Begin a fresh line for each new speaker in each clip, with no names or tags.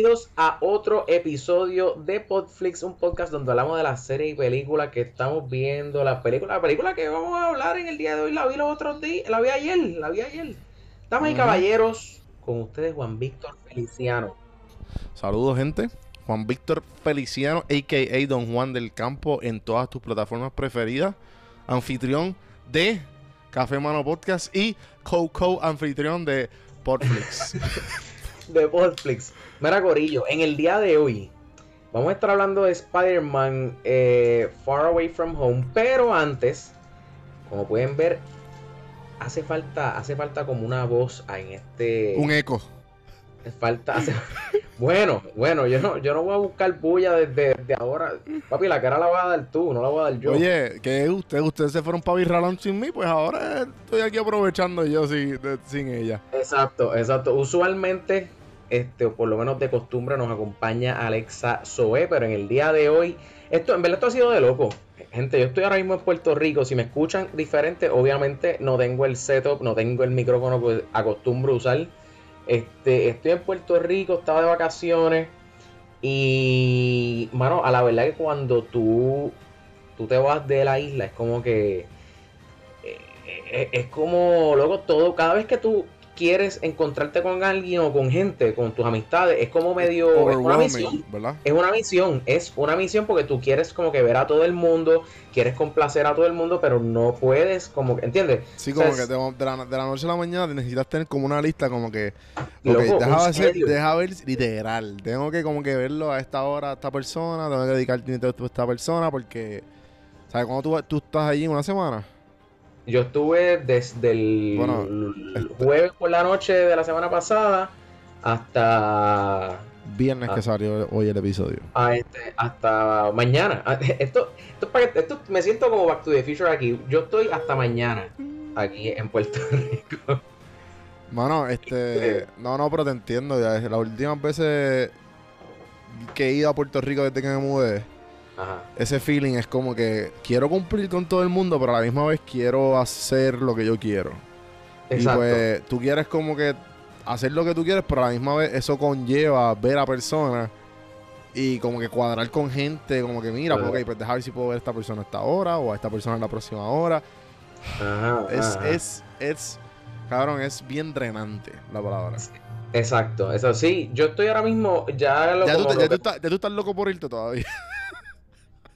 Bienvenidos a otro episodio de Podflix, un podcast donde hablamos de las series y películas que estamos viendo. La película, la película que vamos a hablar en el día de hoy la vi los otros días, la vi ayer, la vi ayer. Damas y caballeros, con ustedes Juan Víctor Feliciano.
Saludos, gente. Juan Víctor Feliciano, a.k.a. Don Juan del Campo, en todas tus plataformas preferidas. Anfitrión de Café Mano Podcast y co-co anfitrión de Podflix.
de Podflix. Mira, Corillo, en el día de hoy vamos a estar hablando de Spider-Man eh, Far Away From Home, pero antes, como pueden ver, hace falta, hace falta como una voz en este...
Un eco.
Falta, bueno, bueno, yo no, yo no voy a buscar bulla desde, ahora. Papi, la cara la voy a dar tú, no la voy a dar yo.
Oye, que ustedes, ustedes se fueron para Virralón sin mí, pues ahora estoy aquí aprovechando yo sin, sin ella.
Exacto, exacto. Usualmente este, o por lo menos de costumbre, nos acompaña Alexa Zoe, pero en el día de hoy, esto en verdad esto ha sido de loco. Gente, yo estoy ahora mismo en Puerto Rico, si me escuchan diferente, obviamente no tengo el setup, no tengo el micrófono que acostumbro usar. Este, estoy en Puerto Rico, estaba de vacaciones y, mano, a la verdad que cuando tú, tú te vas de la isla es como que... Eh, eh, es como, luego todo, cada vez que tú quieres encontrarte con alguien o con gente, con tus amistades, es como medio... Es una misión, ¿verdad? Es una misión, es una misión porque tú quieres como que ver a todo el mundo, quieres complacer a todo el mundo, pero no puedes como que, ¿entiendes?
Sí, como que de, la, noche a la mañana necesitas tener como una lista como que... deja, ver literal, tengo que como que verlo a esta hora a esta persona, tengo que dedicar tiempo a esta persona porque... ¿Sabes? Cuando tú, tú estás allí una semana...
Yo estuve desde el este jueves por la noche de la semana pasada hasta
viernes que salió hoy el episodio.
Este, hasta mañana. Esto, esto, me siento como Back to the Future aquí. Yo estoy hasta mañana aquí en Puerto Rico.
Mano, este. No, no, pero te entiendo. Ya, las últimas veces que he ido a Puerto Rico desde que me mudé ese feeling es como que quiero cumplir con todo el mundo, pero a la misma vez quiero hacer lo que yo quiero. Exacto. Y pues tú quieres como que hacer lo que tú quieres, pero a la misma vez eso conlleva ver a personas y como que cuadrar con gente, como que mira, pues, pues deja ver si puedo ver a esta persona a esta hora o a esta persona en la próxima hora. es, es, es, cabrón, es bien drenante la palabra.
Exacto, eso sí, yo estoy ahora mismo ya
ya, tú, ya tú estás loco por irte todavía.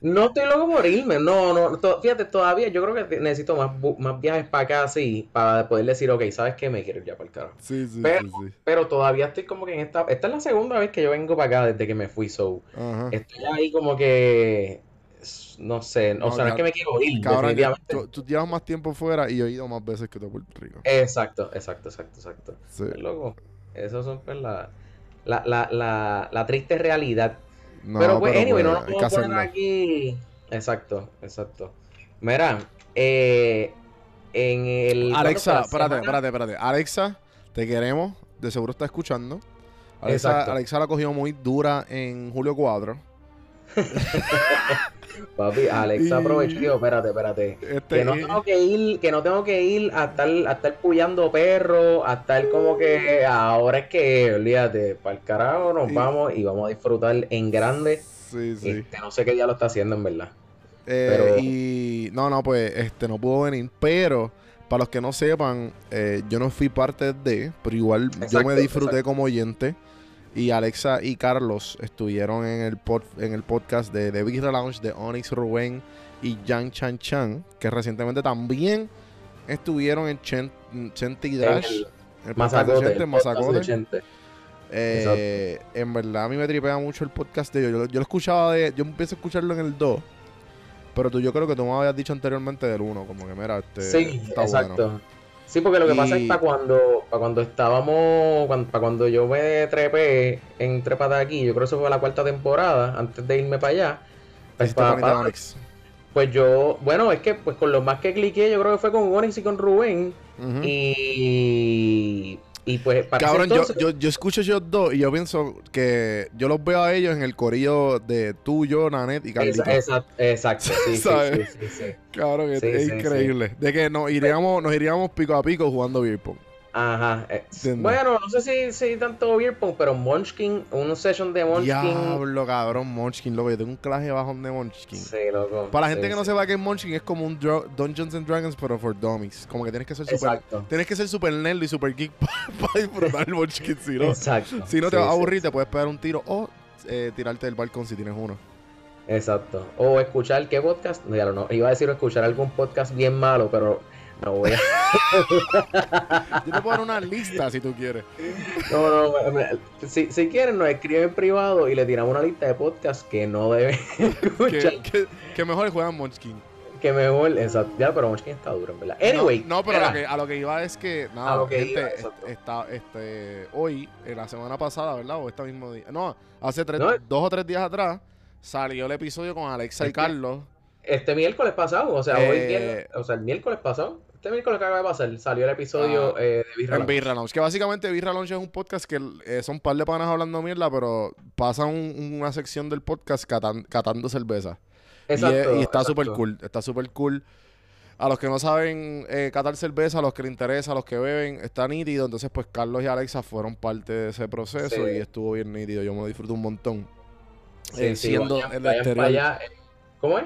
No estoy loco por irme, no, no, fíjate, todavía yo creo que necesito más, más viajes para acá, así, para poder decir, ok, ¿sabes qué? Me quiero ir ya para el carajo. Sí, sí, pero, sí, Pero todavía estoy como que en esta, esta es la segunda vez que yo vengo para acá desde que me fui, so, estoy ahí como que, no sé, o sea, no es que me quiero ir,
cabrón, Tú, llevas más tiempo fuera y yo he ido más veces que tú a Puerto Rico.
Exacto, exacto, exacto, exacto. Sí. loco, esas son pues la, la, la, la, la triste realidad pero pues, anyway, no pues, nos poner aquí. Exacto, exacto. Mira, eh, en el.
Alexa, espérate, espérate, espérate. Alexa, te queremos. De seguro está escuchando. Alexa, Alexa la cogió muy dura en Julio 4.
Papi, Alexa aprovechó, espérate, espérate. Este que no tengo que ir, que no tengo que ir a estar, a estar puyando perros, a estar como que ahora es que, olvídate, para el carajo nos vamos y vamos a disfrutar en grande. Sí, sí. Este, no sé qué ya lo está haciendo en verdad.
Eh, pero... Y no, no, pues este no pudo venir, pero para los que no sepan, eh, yo no fui parte de, pero igual yo me disfruté como oyente. Y Alexa y Carlos estuvieron en el, en el podcast de The Big Lounge de Onyx Rubén y Yang Chan Chan, que recientemente también estuvieron en Chen, Chente Dash.
El, el
eh, en verdad a mí me tripea mucho el podcast de ellos. Yo, lo escuchaba de. Yo empecé a escucharlo en el 2. Pero tú, yo creo que tú me habías dicho anteriormente del 1. Como que mira, este.
Sí, exacto. Sí, porque lo que pasa es para cuando, para cuando estábamos, para cuando yo me trepé en Trepata aquí, yo creo que eso fue la cuarta temporada, antes de irme para allá. Pues, pues yo, bueno, es que pues con lo más que cliqué, yo creo que fue con Onyx y con Rubén. Y y pues,
para Cabrón, yo, yo, yo, escucho ellos dos y yo pienso que yo los veo a ellos en el corillo de tú, yo, Nanet y Carlito.
Exacto, exacto, sí, sí, sí,
Cabrón, es, increíble. De que nos iríamos, nos iríamos pico a pico jugando beer
Ajá. Eh, bueno, no sé si, si tanto beer pong, pero Munchkin, una session de Munchkin.
Diablo, cabrón, Munchkin, loco. Yo tengo un clase bajón de Munchkin.
Sí, loco.
Para la gente que no sepa que es Munchkin, es como un Dungeons and Dragons, pero for dummies. Como que tienes que ser super. Tienes que ser super nerd y super geek para disfrutar el Munchkin, si no.
Exacto.
Si no te vas a aburrir, te puedes pegar un tiro o eh, tirarte del balcón si tienes uno.
Exacto. O escuchar qué podcast. No, ya no. Iba a decir escuchar algún podcast bien malo, pero no voy a.
Yo te puedo dar una lista si tú quieres.
No, no, si, si quieren, nos escriben en privado y le tiramos una lista de podcasts que no deben escuchar.
Que, mejor juegan Munchkin.
Que mejor, exacto. Ya, pero Munchkin está duro, en verdad. Anyway.
No, pero a lo, que, a lo, que, iba es que. Nada, gente, está, este, hoy, en la semana pasada, ¿verdad? O este mismo día. No, hace tres, dos o tres días atrás salió el episodio con Alexa y Carlos.
Este miércoles pasado, o sea, hoy eh, o sea, el miércoles pasado, este miércoles que acaba de pasar, salió el episodio ah, eh, de Birra
En Birra Lounge, que básicamente Birra Lounge es un podcast que eh, son un par de panas hablando mierda, pero pasan una sección del podcast catando cerveza. Exacto, y, está súper cool, está súper cool. A los que no saben catar cerveza, a los que les interesa, a los que beben, está nítido. Entonces, pues Carlos y Alexa fueron parte de ese proceso y estuvo bien nítido. Yo me lo disfruto un montón. siendo el exterior.
¿Cómo es?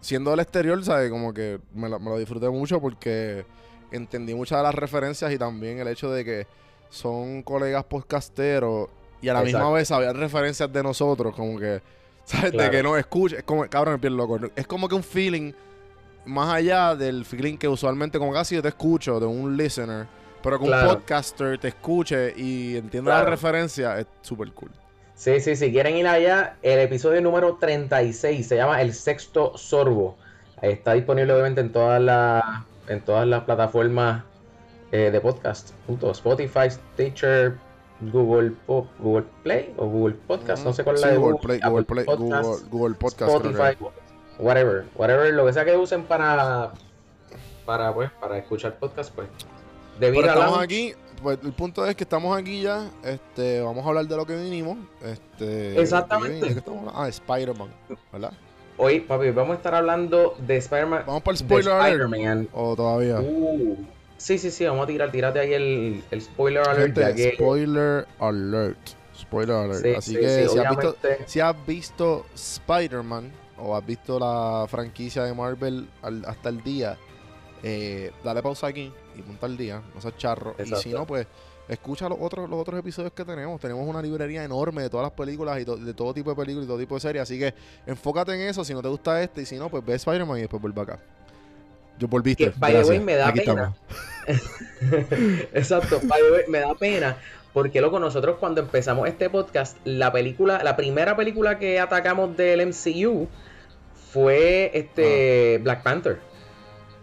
Siendo del exterior, ¿sabes? Como que me lo, disfruté mucho porque entendí muchas de las referencias y también el hecho de que son colegas podcasteros y a la misma vez había referencias de nosotros, como que, ¿sabes? De que no escucha, es como, cabrón, el piel loco. Es como que un feeling más allá del feeling que usualmente, como casi yo te escucho de un listener, pero que un podcaster te escuche y entienda la referencia, es súper cool.
Sí, sí, si quieren ir allá, el episodio número 36 se llama El Sexto Sorbo. Está disponible obviamente en todas las en todas las plataformas eh, de podcast, junto Spotify, Stitcher, Google Google Play o Google Podcast, no sé cuál es la de
Google, Play, Google, Play, Google, Podcast,
Spotify, whatever, whatever, lo que sea que usen para para pues para escuchar podcast, pues.
De estamos aquí pues el punto es que estamos aquí ya. Este, vamos a hablar de lo que vinimos. Este,
Exactamente.
Ah, Spider-Man, ¿verdad?
Hoy, papi, vamos a estar hablando de Spider-Man.
Vamos para el spoiler alert. ¿O todavía?
Uh, sí, sí, sí, vamos a tirar, tirate ahí el, el spoiler alert.
Spoiler alert. Spoiler alert. Así que si, has visto, si, has visto, Spider-Man o has visto la franquicia de Marvel hasta el día, eh, dale pausa aquí y punta al día, no seas charro. Y si no, pues escucha los otros, los otros episodios que tenemos. Tenemos una librería enorme de todas las películas y de todo tipo de películas y todo tipo de series. Así que enfócate en eso. Si no te gusta este y si no, pues ve Spider-Man y después vuelve acá. Yo volviste.
Que, me da pena. Exacto, me da pena. Porque, loco, nosotros cuando empezamos este podcast, la película, la primera película que atacamos del MCU fue este ah. Black Panther.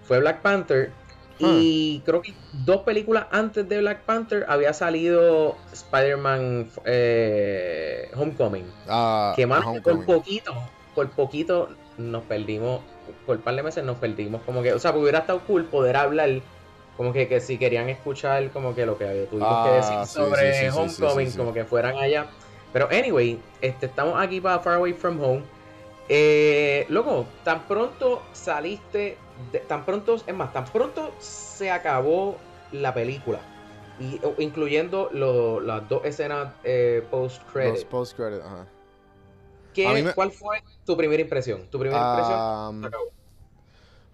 Fue Black Panther y creo que dos películas antes de Black Panther había salido Spider-Man eh, Homecoming. Ah, que más por poquito, por poquito nos perdimos, por un par de meses nos perdimos. Como que, o sea, hubiera estado cool poder hablar, como que, que si querían escuchar como que lo que tuvimos que decir ah, sobre Homecoming, como que fueran allá. Pero anyway, este, estamos aquí para Far Away From Home. Eh, loco, tan pronto saliste tan pronto, es más, tan pronto se acabó la película. Y, incluyendo las dos escenas eh, post-credit.
post-credit, ajá.
¿Cuál fue tu primera impresión? ¿Tu primera impresión?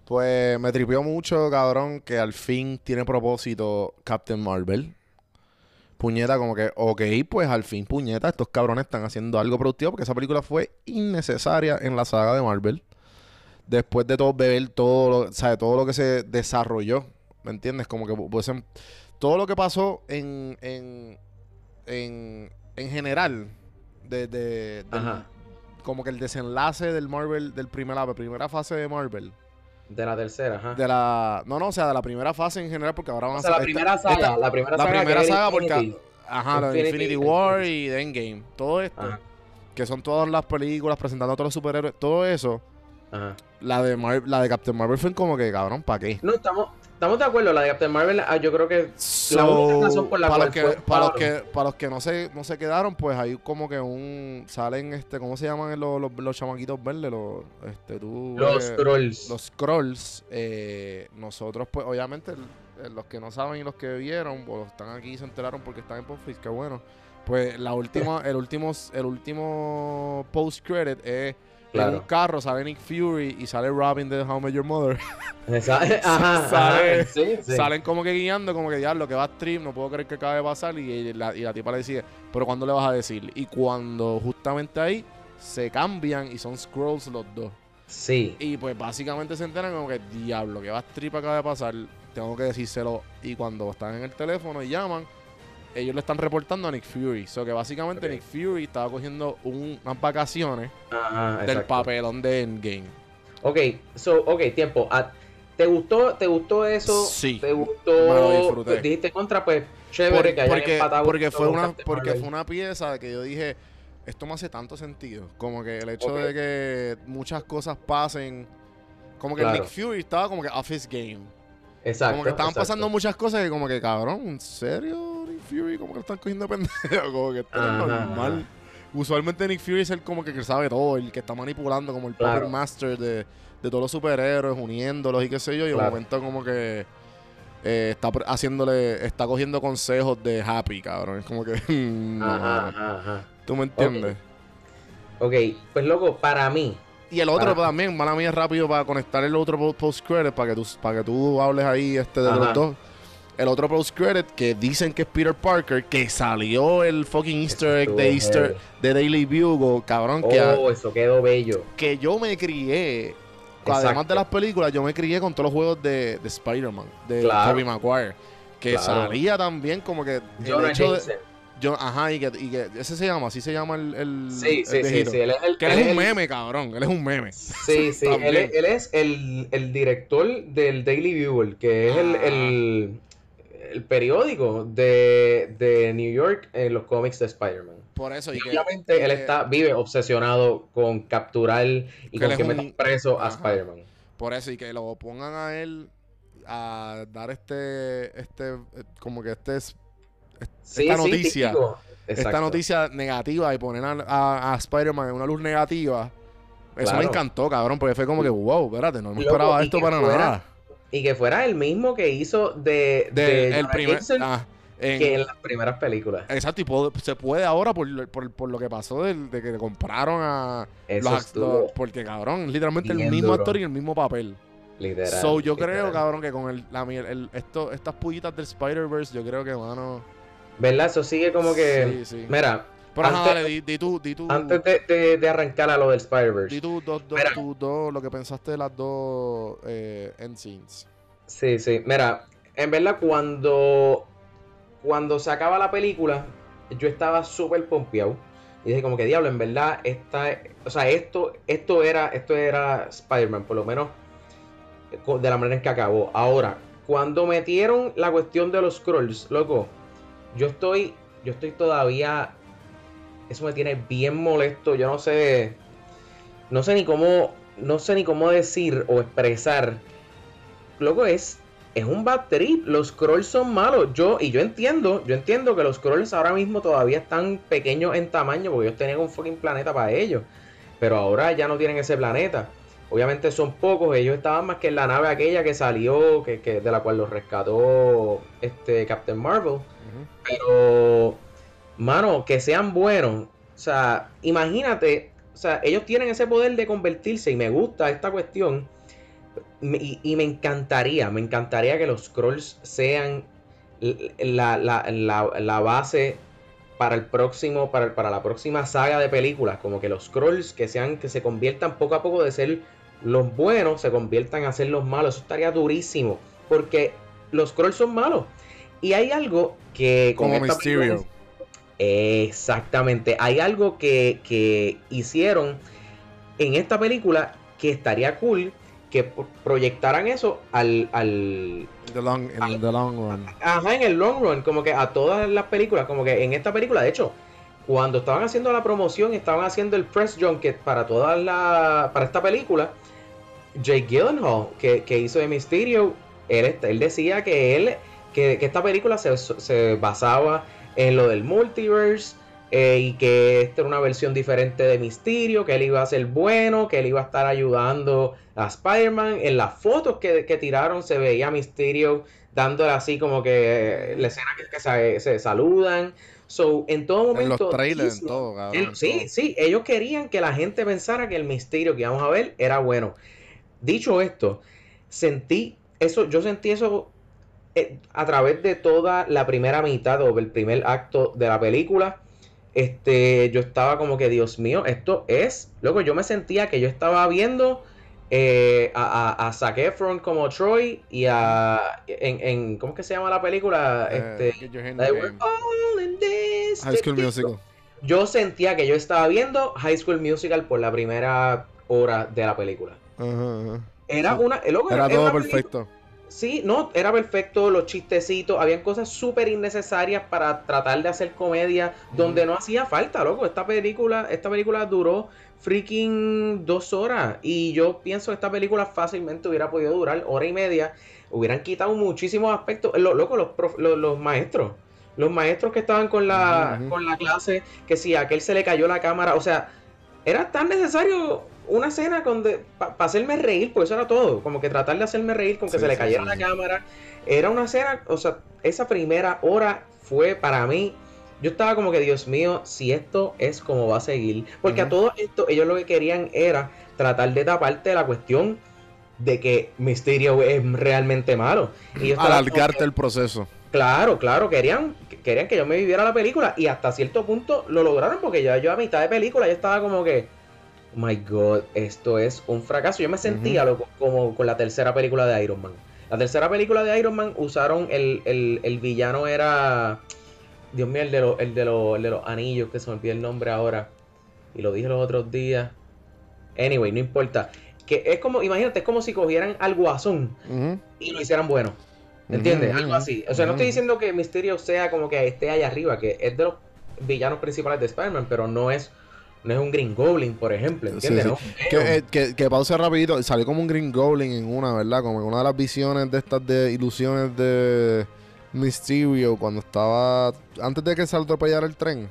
Pues me tripió mucho, cabrón, que al fin tiene propósito Captain Marvel. Puñeta, como que, ok, pues al fin, puñeta, estos cabrones están haciendo algo productivo porque esa película fue innecesaria en la saga de Marvel después de todo beber todo, lo, todo lo que se desarrolló, ¿me entiendes? Como que pues, todo lo que pasó en, en, en, en general, de, como que el desenlace del Marvel, del primera, la primera fase de Marvel.
De la tercera, ajá.
De la, no, no, o sea, de la primera fase en general, porque ahora van
a ser. La primera saga, la primera saga.
La primera saga, porque. Ajá, la de Infinity War y The Endgame. Todo esto. Que son todas las películas presentando a todos los superhéroes. Todo eso la de, la de Captain Marvel fue como que, cabrón, ¿para qué?
No, estamos, estamos de acuerdo. La de Captain Marvel, ah, yo creo que la única razón por la
para cual los que, para, los que, para los que no se, no se quedaron, pues hay como que un. Salen, este, ¿cómo se llaman los, los, los chamaquitos verdes? Los, este, tú,
los scrolls.
Los scrolls. Eh, nosotros, pues, obviamente, eh, los que no saben y los que vieron, o están aquí y se enteraron porque están en Netflix, que bueno. Pues la última, el último, el último post credit es en un carro sale Nick Fury y sale Robin de How I Met Your Mother. Ajá, Salen como que guiando, como que ya lo que va a stream, no puedo creer que acabe de pasar. Y la, y la tipa le dice, pero ¿cuándo le vas a decir? Y cuando justamente ahí se cambian y son scrolls los dos.
Sí.
Y pues básicamente se enteran como que, diablo, que va a strip acaba de pasar, tengo que decírselo. Y cuando están en el teléfono y llaman, ellos le están reportando a Nick Fury. So que básicamente Nick Fury estaba cogiendo unas vacaciones del papelón de Endgame.
Ok, so, ok, tiempo. Ah, ¿Te gustó, ¿Te gustó eso?
Sí.
¿Te gustó? dijiste contra, pues chévere que hayan
porque, porque fue una Porque fue una pieza que yo dije, esto me hace tanto sentido. Como que el hecho de que muchas cosas pasen. Como que Nick Fury estaba como que office game.
Exacto.
Como que estaban pasando muchas cosas que como que, cabrón, ¿en serio? Nick Fury, como que lo están cogiendo pendejo. Como que esto es normal. Usualmente Nick Fury es el como que, sabe todo, el que está manipulando, como el claro. master de, de, todos los superhéroes, uniéndolos y qué sé yo. Y en un momento como que eh, está haciéndole, está cogiendo consejos de Happy, cabrón. Es como que... ajá, ajá. ¿Tú me entiendes?
Okay. ok, pues loco, para mí.
Y el otro también, mala mía, rápido para conectar el otro post credit para que tú, para que tú hables ahí este de los dos. El otro post credit que dicen que es Peter Parker, que salió el fucking Easter egg de Easter de Daily Bugle, cabrón.
Oh, que, eso quedó bello.
Que yo me crié además de las películas, yo me crié con todos los juegos de, de Spider-Man, de Tobey Maguire. Que salía también como que.
de,
yo, ajá, y que, y que ese se llama, así se llama el. el
sí, sí, sí, sí,
Él es el, que él, es un meme, cabrón. Él es un meme.
Sí, sí. él, es, él es el, el, director del Daily Bugle, que es el, el, el, periódico de, de New York en los cómics de Spider-Man.
Por eso.
Y, obviamente él está, vive obsesionado con capturar y con que metan preso a Spider-Man.
Por eso, y que lo pongan a él a dar este, este, como que este esta noticia, esta noticia negativa y poner a, Spider-Man en una luz negativa, eso me encantó, cabrón, porque fue como que, wow, espérate, no me esperaba esto para nada.
Y que fuera el mismo que hizo de,
de, el primer,
ah, que en las primeras películas.
Exacto, y se puede ahora por, por, por lo que pasó de, de que compraron a
los,
porque cabrón, literalmente el mismo actor y el mismo papel.
Literal.
So yo creo, cabrón, que con el, la, el, esto, estas pullitas del Spider-Verse, yo creo que, mano.
¿Verdad? Eso sigue como que. Sí, sí. Mira.
Pero antes, dale, di, tú, di tú.
Antes de, de, arrancar a lo del Spider-Verse.
Di tú dos, dos, lo que pensaste de las dos eh, end scenes.
Sí, sí. Mira, en verdad, cuando. Cuando se acaba la película, yo estaba súper pompeado. Y dije, como que diablo, en verdad, esta. O sea, esto, esto era. Esto era Spider-Man, por lo menos. De la manera en que acabó. Ahora, cuando metieron la cuestión de los scrolls, loco yo estoy, yo estoy todavía, eso me tiene bien molesto, yo no sé, no sé ni cómo, no sé ni cómo decir o expresar. Loco, es, es un bad trip, los scrolls son malos, yo, y yo entiendo, yo entiendo que los scrolls ahora mismo todavía están pequeños en tamaño, porque ellos tenían un fucking planeta para ellos, pero ahora ya no tienen ese planeta. Obviamente son pocos, ellos estaban más que en la nave aquella que salió, que, que de la cual los rescató este Captain Marvel. Pero, mano, que sean buenos. O sea, imagínate, o sea, ellos tienen ese poder de convertirse y me gusta esta cuestión. Y, me encantaría, me encantaría que los scrolls sean la, la, base para el próximo, para, para, la próxima saga de películas. Como que los scrolls que sean, que se conviertan poco a poco de ser los buenos, se conviertan a ser los malos. Eso estaría durísimo. Porque los scrolls son malos. Y hay algo que...
Como Mysterio.
exactamente. Hay algo que, hicieron en esta película que estaría cool que proyectaran eso al... al
the long, en the long run.
Ajá, en el long run, como que a todas las películas, como que en esta película, de hecho, cuando estaban haciendo la promoción, estaban haciendo el press junket para toda la, para esta película, Jake Gyllenhaal, que, que hizo de Mysterio, él, él decía que él que, esta película se, basaba en lo del multiverse eh, y que esta era una versión diferente de Mysterio, que él iba a ser bueno, que él iba a estar ayudando a Spider-Man. En las fotos que, tiraron se veía Mysterio dándole así como que la escena que, que se, saludan. So, en todo momento.
En los trailers, en todo, cabrón,
Sí, sí, ellos querían que la gente pensara que el misterio que íbamos a ver era bueno. Dicho esto, sentí eso, yo sentí eso eh, a través de toda la primera mitad o el primer acto de la película. Este, yo estaba como que, Dios mío, esto es. Luego yo me sentía que yo estaba viendo eh, a, a, a, Zac Efron como Troy y a. En, en ¿Cómo es que se llama la película? Eh, este,
High School Musical.
Yo sentía que yo estaba viendo High School Musical por la primera hora de la película. Era una.
era, todo perfecto.
Sí, no, era perfecto, los chistecitos, habían cosas súper innecesarias para tratar de hacer comedia donde no hacía falta, loco. Esta película, esta película duró freaking dos horas y yo pienso que esta película fácilmente hubiera podido durar hora y media. Hubieran quitado muchísimos aspectos. Lo, loco, los, los, maestros, los maestros que estaban con la, con la clase, que si a aquel se le cayó la cámara, o sea, era tan necesario una escena para hacerme reír, pues eso era todo, como que tratar de hacerme reír con que se le cayera la cámara. Era una escena, o sea, esa primera hora fue para mí, yo estaba como que, Dios mío, si esto es como va a seguir. Porque a todo esto ellos lo que querían era tratar de taparte la cuestión de que Mysterio es realmente malo.
Y Alargarte el proceso.
Claro, claro, querían, querían que yo me viviera la película y hasta cierto punto lo lograron porque ya yo a mitad de película ya estaba como que my god, esto es un fracaso. Yo me sentía como con la tercera película de Iron Man. La tercera película de Iron Man usaron el, el, villano era. Dios mío, el de, el, de los anillos, que se me olvidó el nombre ahora. Y lo dije los otros días. Anyway, no importa. Que es como, imagínate, es como si cogieran al guasón y lo hicieran bueno. ¿Entiendes? Algo así. O sea, no estoy diciendo que Mysterio sea como que esté allá arriba, que es de los villanos principales de Spider-Man, pero no es no es un Green Goblin, por ejemplo, ¿entiendes?
Que, eh, que, que, pause rapidito, salió como un Green Goblin en una, ¿verdad? Como en una de las visiones de estas de ilusiones de Mysterio cuando estaba antes de que se atropellara el tren.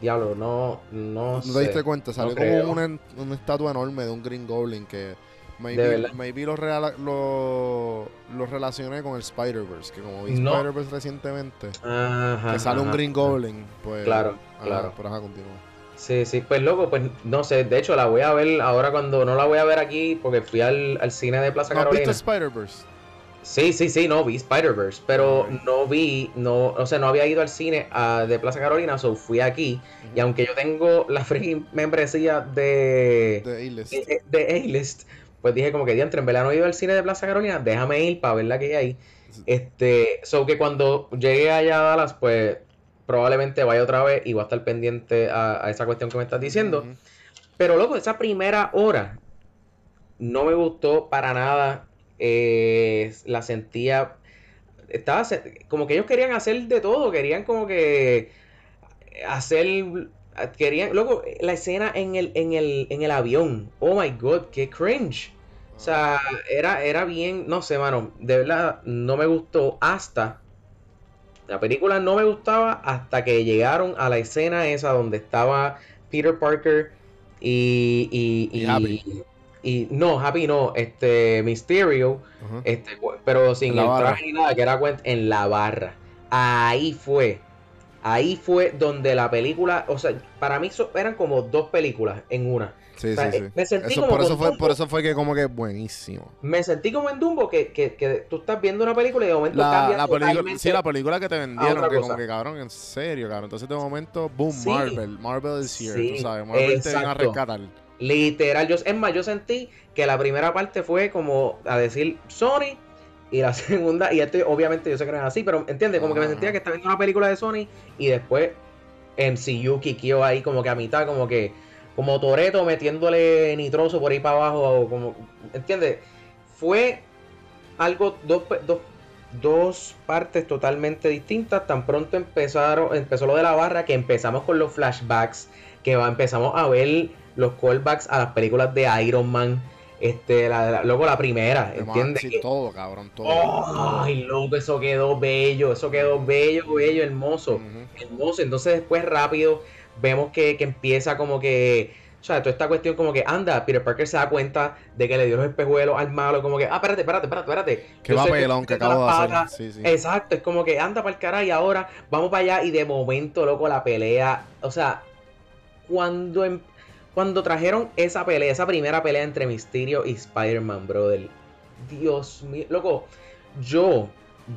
Diablo, no, no,
¿No te diste cuenta? Salió como una, una, estatua enorme de un Green Goblin que maybe, maybe lo, lo, relacioné con el Spider-Verse, que como vi Spider-Verse recientemente, que sale un Green Goblin, pues...
Claro, claro.
Pero ajá, continúa.
Sí, sí, pues loco, pues no sé, de hecho la voy a ver ahora cuando no la voy a ver aquí porque fui al, cine de Plaza ¿No Carolina.
¿Has visto Spider-Verse?
Sí, sí, sí, no vi Spider-Verse, pero no vi, no, o sea, no había ido al cine ah, de Plaza Carolina, so fui aquí. Y aunque yo tengo la free membresía de
de A-List,
de, pues dije como que diantre, en verdad no he ido al cine de Plaza Carolina, déjame ir para ver la que hay ahí. Este, so que cuando llegué allá a Dallas, pues probablemente vaya otra vez y va a estar pendiente a, esa cuestión que me estás diciendo. Pero loco, esa primera hora no me gustó para nada. Eh, la sentía. Estaba como que ellos querían hacer de todo. Querían como que hacer. Querían. Luego, la escena en el, en el, en el avión. Oh my god, qué cringe. O sea, era, era bien. No sé, mano. De verdad, no me gustó hasta la película no me gustaba hasta que llegaron a la escena esa donde estaba Peter Parker y, y,
Happy.
y, no, Happy no, este Mysterio, este, pero sin el traje ni nada, que era en la barra. Ahí fue. Ahí fue donde la película, o sea, para mí eran como dos películas en una.
Sí, sí, sí. Me sentí como por, eso fue, por eso fue que como que buenísimo.
Me sentí como en Dumbo que, que, que tú estás viendo una película y de momento
la, cambia la película, Sí, la película que te vendieron, que como que cabrón, en serio, cabrón. Entonces de momento, boom, Marvel. Marvel is here, tú sabes. Marvel te viene a rescatar.
Literal, yo, es más, yo sentí que la primera parte fue como a decir Sony y la segunda, y esto obviamente yo sé que no es así, pero entiende, como que me sentía que estaba viendo una película de Sony y después MCU quiqueó ahí como que a mitad, como que como Toreto metiéndole nitroso por ahí para abajo, como, ¿entiendes? Fue algo, dos, dos, dos, partes totalmente distintas. Tan pronto empezaron, empezó lo de la barra, que empezamos con los flashbacks, que empezamos a ver los callbacks a las películas de Iron Man. Este, la, luego la primera, ¿entiendes?
Sí, todo, cabrón, todo.
ay, loco, eso quedó bello, eso quedó bello, bello, hermoso, hermoso. Entonces después rápido vemos que, empieza como que O sea, toda esta cuestión como que anda, Peter Parker se da cuenta de que le dio los espejuelos al malo, como que, ah, espérate, espérate, espérate, espérate.
Que va pelón que acabo de hacer. Sí,
Exacto, es como que anda para el cara y ahora vamos para allá y de momento, loco, la pelea. O sea, cuando, em, cuando trajeron esa pelea, esa primera pelea entre Mysterio y Spider-Man, brother. Dios mío, loco, yo,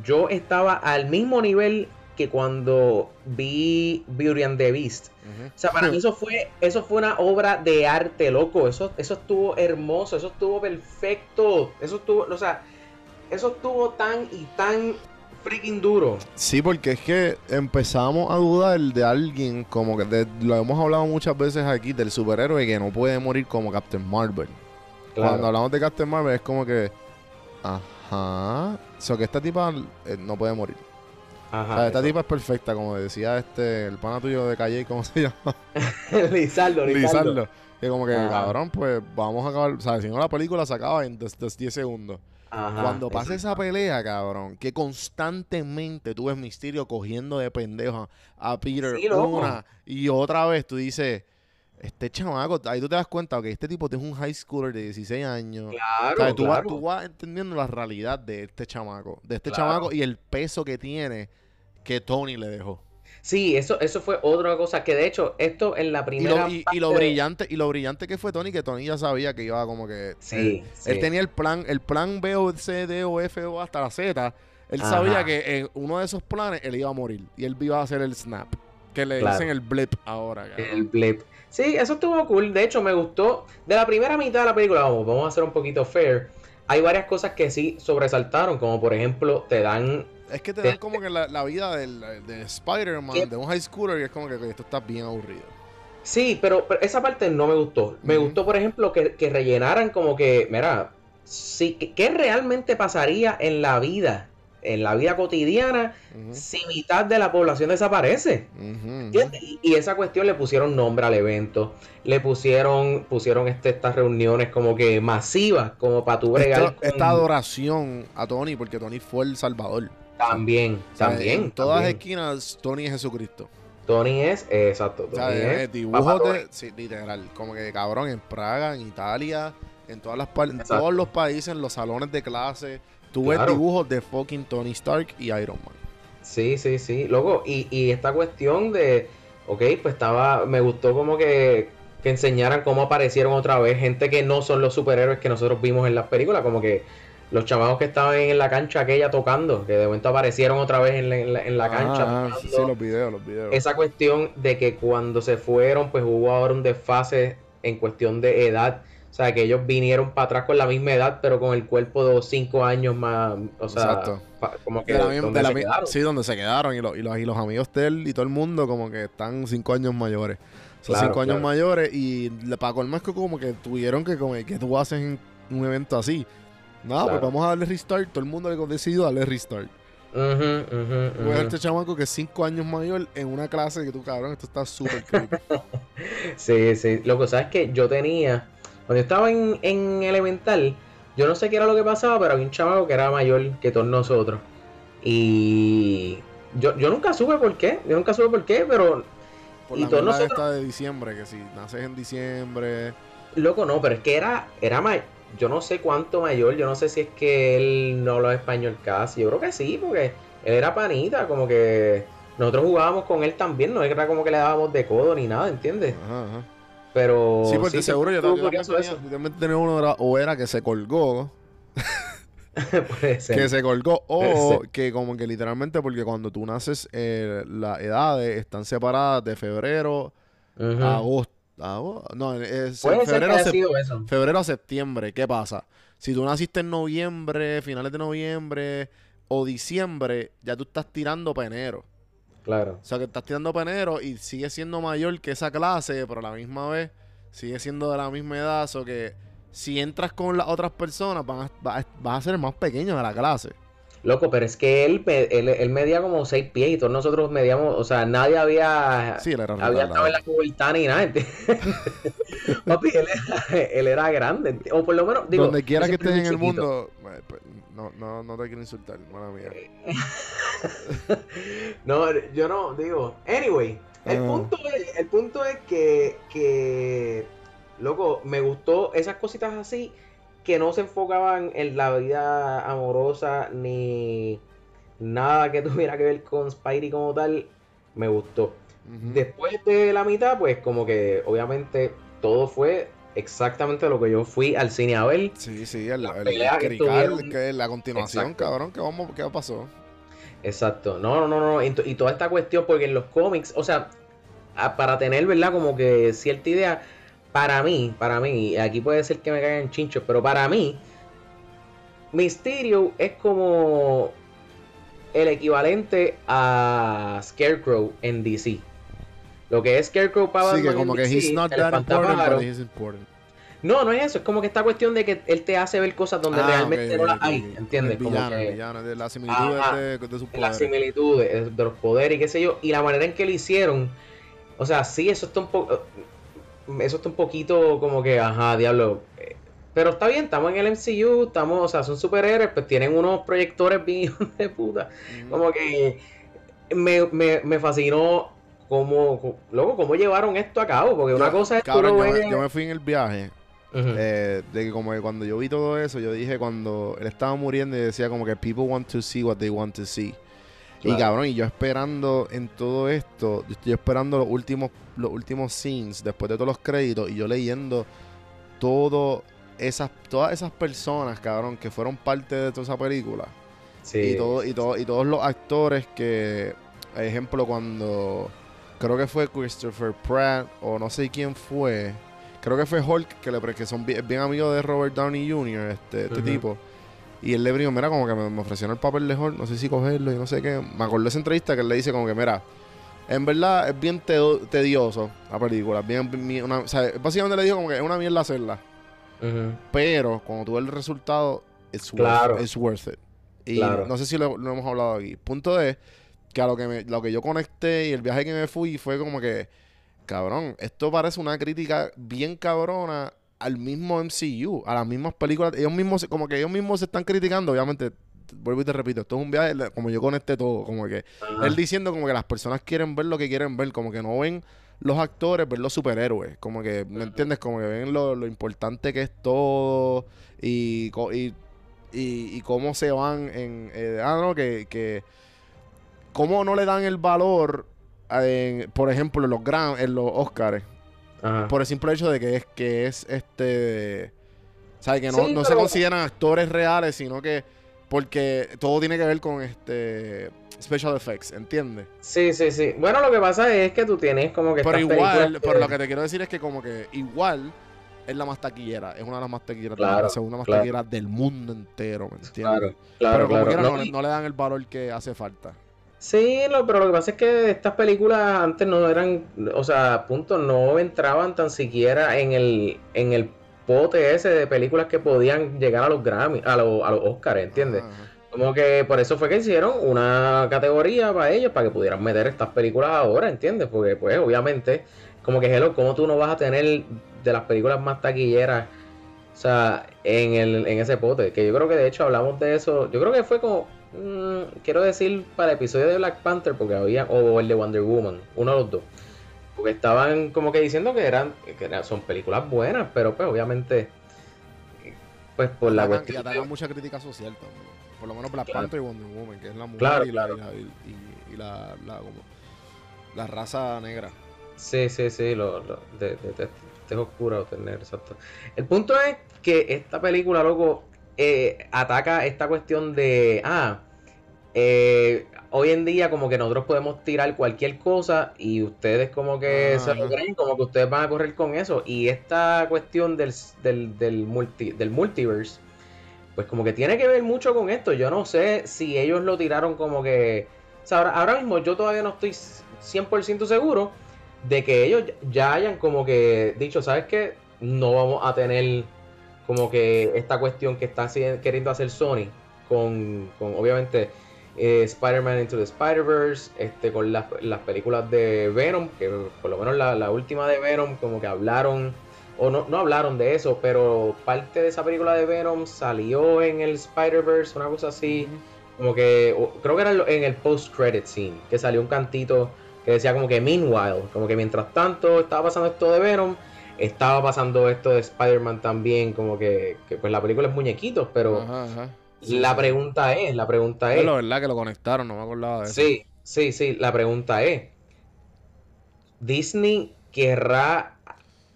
yo estaba al mismo nivel que cuando vi Beauty and the Beast. O sea, para mí eso fue, eso fue una obra de arte, loco. Eso, eso estuvo hermoso, eso estuvo perfecto. Eso estuvo, o sea, eso estuvo tan y tan freaking duro.
Sí, porque es que empezamos a dudar de alguien como que lo hemos hablado muchas veces aquí del superhéroe que no puede morir como Captain Marvel. Cuando hablamos de Captain Marvel es como que ajá, o sea, que esta tipa eh, no puede morir. Ajá, esta tipa es perfecta, como decía este, el pana tuyo de calle, ¿cómo se llama?
Lizardo, Lizardo.
Que como que, cabrón, pues vamos a acabar, o sea, si no la película se acaba en 10 segundos. Ajá, Cuando pase esa pelea, cabrón, que constantemente tú ves Misterio cogiendo de pendejo a Peter una y otra vez, tú dices, este chamaco, ahí tú te das cuenta que este tipo es un high schooler de 16 años.
Claro,
tú, Vas, tú, vas, entendiendo la realidad de este chamaco, de este chamaco y el peso que tiene que Tony le dejó.
Sí, eso, eso fue otra cosa que de hecho esto en la primera
y lo, y, lo brillante y lo brillante que fue Tony que Tony ya sabía que iba como que
sí,
él, tenía el plan el plan B o C D o F o hasta la Z él sabía que en uno de esos planes él iba a morir y él iba a hacer el snap que le dicen el blip ahora
el blip. Sí eso estuvo cool de hecho me gustó de la primera mitad de la película vamos vamos a hacer un poquito fair hay varias cosas que sí sobresaltaron como por ejemplo te dan
es que te dan como que la, vida del, de Spider-Man, de un high schooler, y es como que esto está bien aburrido.
Sí, pero, esa parte no me gustó. Me gustó, por ejemplo, que, rellenaran como que, mira, sí, ¿qué realmente pasaría en la vida, en la vida cotidiana, si mitad de la población desaparece? y, esa cuestión le pusieron nombre al evento, le pusieron, pusieron este, estas reuniones como que masivas, como para tu bregar.
esta adoración a Tony, porque Tony fue el salvador.
También, también.
En todas las esquinas, Tony es Jesucristo.
Tony es, exacto. Tony
es dibujos de, sí, literal, como que cabrón, en Praga, en Italia, en todas las en todos los países, en los salones de clase, tú ves dibujos de fucking Tony Stark y Iron Man.
Sí, sí, sí. Luego, y, y esta cuestión de, ok, pues estaba, me gustó como que, que enseñaran cómo aparecieron otra vez gente que no son los superhéroes que nosotros vimos en las películas, como que los chavos que estaban en la cancha aquella tocando, que de momento aparecieron otra vez en la, cancha.
Ah, sí, los videos, los videos.
Esa cuestión de que cuando se fueron, pues hubo ahora un desfase en cuestión de edad. O sea, que ellos vinieron para atrás con la misma edad, pero con el cuerpo de cinco años más. O sea, como que.
donde se quedaron. Sí, donde se quedaron. Y, los, y, los, amigos de él y todo el mundo, como que están cinco años mayores. Son cinco años mayores. Y para colmar es que como que tuvieron que, como que tú haces en un evento así no, pues vamos a darle restart. Todo el mundo le ha decidido darle restart.
Uh
Voy a este chamaco que es 5 años mayor en una clase que tú, cabrón, esto está súper creepy.
sí, sí. Lo que sabes es que yo tenía, cuando yo estaba en, en elemental, yo no sé qué era lo que pasaba, pero había un chamaco que era mayor que todos nosotros. Y yo, yo nunca supe por qué, yo nunca supe por qué, pero...
Por y la todos nosotros... esta de diciembre, que si naces en diciembre...
Loco, no, pero es que era, era, yo no sé cuánto mayor, yo no sé si es que él no lo español casi, yo creo que sí, porque él era panita, como que nosotros jugábamos con él también, no era como que le dábamos de codo ni nada, ¿entiendes? Ajá, ajá. Pero
sí, porque seguro yo, también, tenía, uno o era que se colgó. Puede ser. Que se colgó o que como que literalmente porque cuando tú naces eh, las edades están separadas de febrero a agosto Ah, no, es febrero, a febrero a septiembre. ¿Qué pasa? Si tú naciste en noviembre, finales de noviembre o diciembre, ya tú estás tirando penero.
Claro.
O sea, que estás tirando penero y sigue siendo mayor que esa clase, pero a la misma vez sigue siendo de la misma edad. O que si entras con las otras personas, vas a ser el más pequeño de la clase.
Loco, pero es que él, él, medía como seis pies y todos nosotros medíamos, o sea, nadie había,
sí,
había estado en la pubertad ni nada. Papi, él era, él era, grande, o por lo menos, digo...
Donde quiera que estés en el mundo, pues, no, no, no te quiero insultar, mala mía.
no, yo no, digo, anyway, el, punto, es, el punto es que, que loco, me gustó esas cositas así que no se enfocaban en la vida amorosa ni nada que tuviera que ver con Spidey como tal, me gustó. Después de la mitad, pues como que obviamente todo fue exactamente lo que yo fui al cine a ver.
Sí, sí, el, el, que, la continuación, cabrón, ¿qué, vamos, ¿qué pasó?
Exacto, no, no, no, y, y toda esta cuestión, porque en los cómics, o sea, para tener, ¿verdad? Como que cierta idea, para mí, para mí, aquí puede ser que me caigan chinchos, pero para mí, Mysterio es como el equivalente a Scarecrow en DC. Lo que es Scarecrow para
sí, que como que he's not that important,
No, no es eso, es como que esta cuestión de que él te hace ver cosas donde ah, realmente no las hay, ¿entiendes?
El villano, el villano, de las similitudes de, de sus poderes.
Las similitudes de los poderes y qué sé yo, y la manera en que lo hicieron, o sea, sí, eso está un poco eso está un poquito como que, ajá, diablo. Eh, pero está bien, estamos en el MCU, estamos, o sea, son superhéroes, pues tienen unos proyectores bien de puta. Como que me, me, me fascinó cómo, luego, cómo llevaron esto a cabo, porque una cosa es
cabrón, yo, yo, me fui en el viaje. Eh, de que como que cuando yo vi todo eso, yo dije cuando él estaba muriendo y decía como que people want to see what they want to see. Y cabrón, y yo esperando en todo esto, yo estoy esperando los últimos, los últimos scenes, después de todos los créditos, y yo leyendo todo esas, todas esas personas, cabrón, que fueron parte de toda esa película. Sí. Y, todo, y, todo, y todos los actores que, ejemplo, cuando creo que fue Christopher Pratt, o no sé quién fue, creo que fue Hulk, que, le, que son bien, amigos de Robert Downey Jr., este, este tipo y él le dijo, mira, como que me, ofrecieron el papel Hulk, no sé si cogerlo y no sé qué. Me acuerdo de esa entrevista que él le dice como que, mira, en verdad es bien tedioso la película. Bien, una, o sea, básicamente le dijo como que es una mierda hacerla. Pero cuando tuve el resultado, es worth, worth, it. Y no sé si lo, hemos hablado aquí. Punto es que a lo que, me, lo que yo conecté y el viaje que me fui fue como que, cabrón, esto parece una crítica bien cabrona al mismo MCU, a las mismas películas. Ellos mismos, como que ellos mismos se están criticando, obviamente. Vuelvo y te repito, esto es un viaje, como yo conecté todo, como que él diciendo como que las personas quieren ver lo que quieren ver, como que no ven los actores, ver los superhéroes, como que, ¿me entiendes? Como que ven lo, importante que es todo y, y, y, cómo se van en... Eh, ah, no, que, que... Cómo no le dan el valor, en, por ejemplo, en los, gran, en los Oscars por el simple hecho de que es, que es este. ¿Sabes? Que no, no se consideran actores reales, sino que. Porque todo tiene que ver con este. Special effects, ¿entiendes?
Sí, sí, sí. Bueno, lo que pasa es que tú tienes como que.
Pero igual, pero lo que te quiero decir es que, como que igual es la más taquillera, es una de las más taquilleras, la segunda más taquillera del mundo entero, ¿me entiendes? Claro, claro, pero como no, le dan el valor que hace falta.
Sí, pero lo que pasa es que estas películas antes no eran, o sea, punto, no entraban tan siquiera en el, en el pote ese de películas que podían llegar a los Grammy, a, los, a los Oscars, ¿entiendes? Como que por eso fue que hicieron una categoría para ellos, para que pudieran meter estas películas ahora, ¿entiendes? Porque pues obviamente, como que hello, ¿cómo tú no vas a tener de las películas más taquilleras, o sea, en, el, en ese pote? Que yo creo que de hecho hablamos de eso, yo creo que fue como Mm, quiero decir para el episodio de Black Panther, porque había, o el de Wonder Woman, uno de los dos. Porque estaban como que diciendo que eran, que son películas buenas, pero pues obviamente, pues por la
cuestión. Y mucha crítica social también. Por lo menos Black Panther y Wonder Woman, que es la mujer y, La, y, la, la, como, la, raza negra.
Sí, sí, sí, lo, lo de, de, de, de oscura o tener, exacto. El punto es que esta película, loco, eh, ataca esta cuestión de, ah, eh, hoy en día como que nosotros podemos tirar cualquier cosa y ustedes como que se lo creen, como que ustedes van a correr con eso. Y esta cuestión del, del, del, multi, del multiverse, pues como que tiene que ver mucho con esto. Yo no sé si ellos lo tiraron como que... ahora, ahora mismo yo todavía no estoy 100% seguro de que ellos ya hayan como que dicho, ¿sabes qué? No vamos a tener como que esta cuestión que está queriendo hacer Sony con, obviamente eh, Spider-Man Into the Spider-Verse, este, con las, películas de Venom, que por lo menos la, última de Venom como que hablaron, o no, no hablaron de eso, pero parte de esa película de Venom salió en el Spider-Verse, una cosa así, como que creo que era en el post-credit scene, que salió un cantito que decía como que meanwhile, como que mientras tanto estaba pasando esto de Venom, estaba pasando esto de Spider-Man también, como que, pues la película es muñequitos, pero la pregunta es, la pregunta es...
la verdad que lo conectaron, no me acordaba de
eso. Sí, sí, sí, la pregunta es, ¿Disney querrá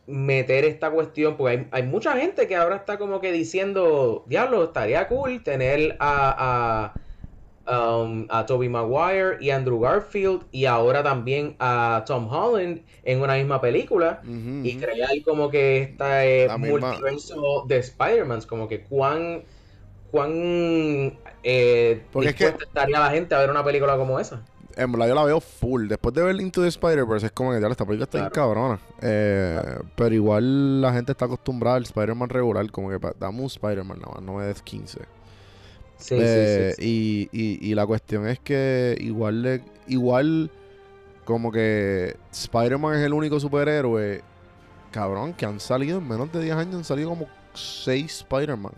meter esta cuestión? Porque hay, mucha gente que ahora está como que diciendo, diablo, estaría cool tener a Um, a Toby Maguire y Andrew Garfield y ahora también a Tom Holland en una misma película uh -huh, y crear como que este eh, multiverso de Spider-Man, como que cuán cuán eh, Porque estaría la gente a ver una película como esa.
En verdad yo la veo full. Después de ver Into the Spider-Verse es como que ya esta película está bien cabrona. Eh. Pero igual la gente está acostumbrada al Spider-Man regular. Como que dame un Spider-Man nada más, no es 15. Eh, y, y, la cuestión es que igual, le, igual como que Spider-Man es el único superhéroe, cabrón, que han salido en menos de 10 años, han salido como 6 Spider-Man.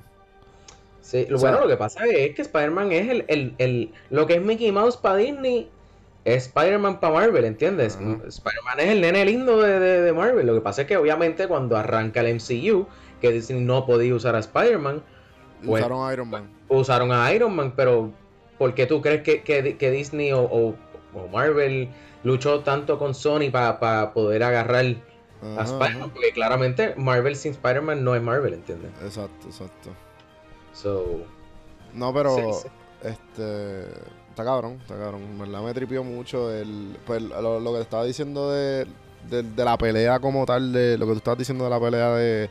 Sí, bueno, lo que pasa es que Spider-Man es el, el, el, Lo que es Mickey Mouse para Disney, es Spider-Man para Marvel, ¿entiendes? Uh. Spider-Man es el nene lindo de, de, Marvel. Lo que pasa es que obviamente cuando arranca el MCU, que Disney no podía usar a Spider-Man...
Pues Usaron a Iron Man.
Usaron a Iron Man, pero ¿por qué tú crees que, Disney o, Marvel luchó tanto con Sony para poder agarrar a Spider-Man? Porque claramente Marvel sin Spider-Man no es Marvel, ¿entiendes?
Exacto, exacto.
So,
no, pero este está cabrón, está cabrón. verdad me tripió mucho el, pues, lo, lo que estaba diciendo de, de, la pelea como tal, de lo que tú estabas diciendo de la pelea de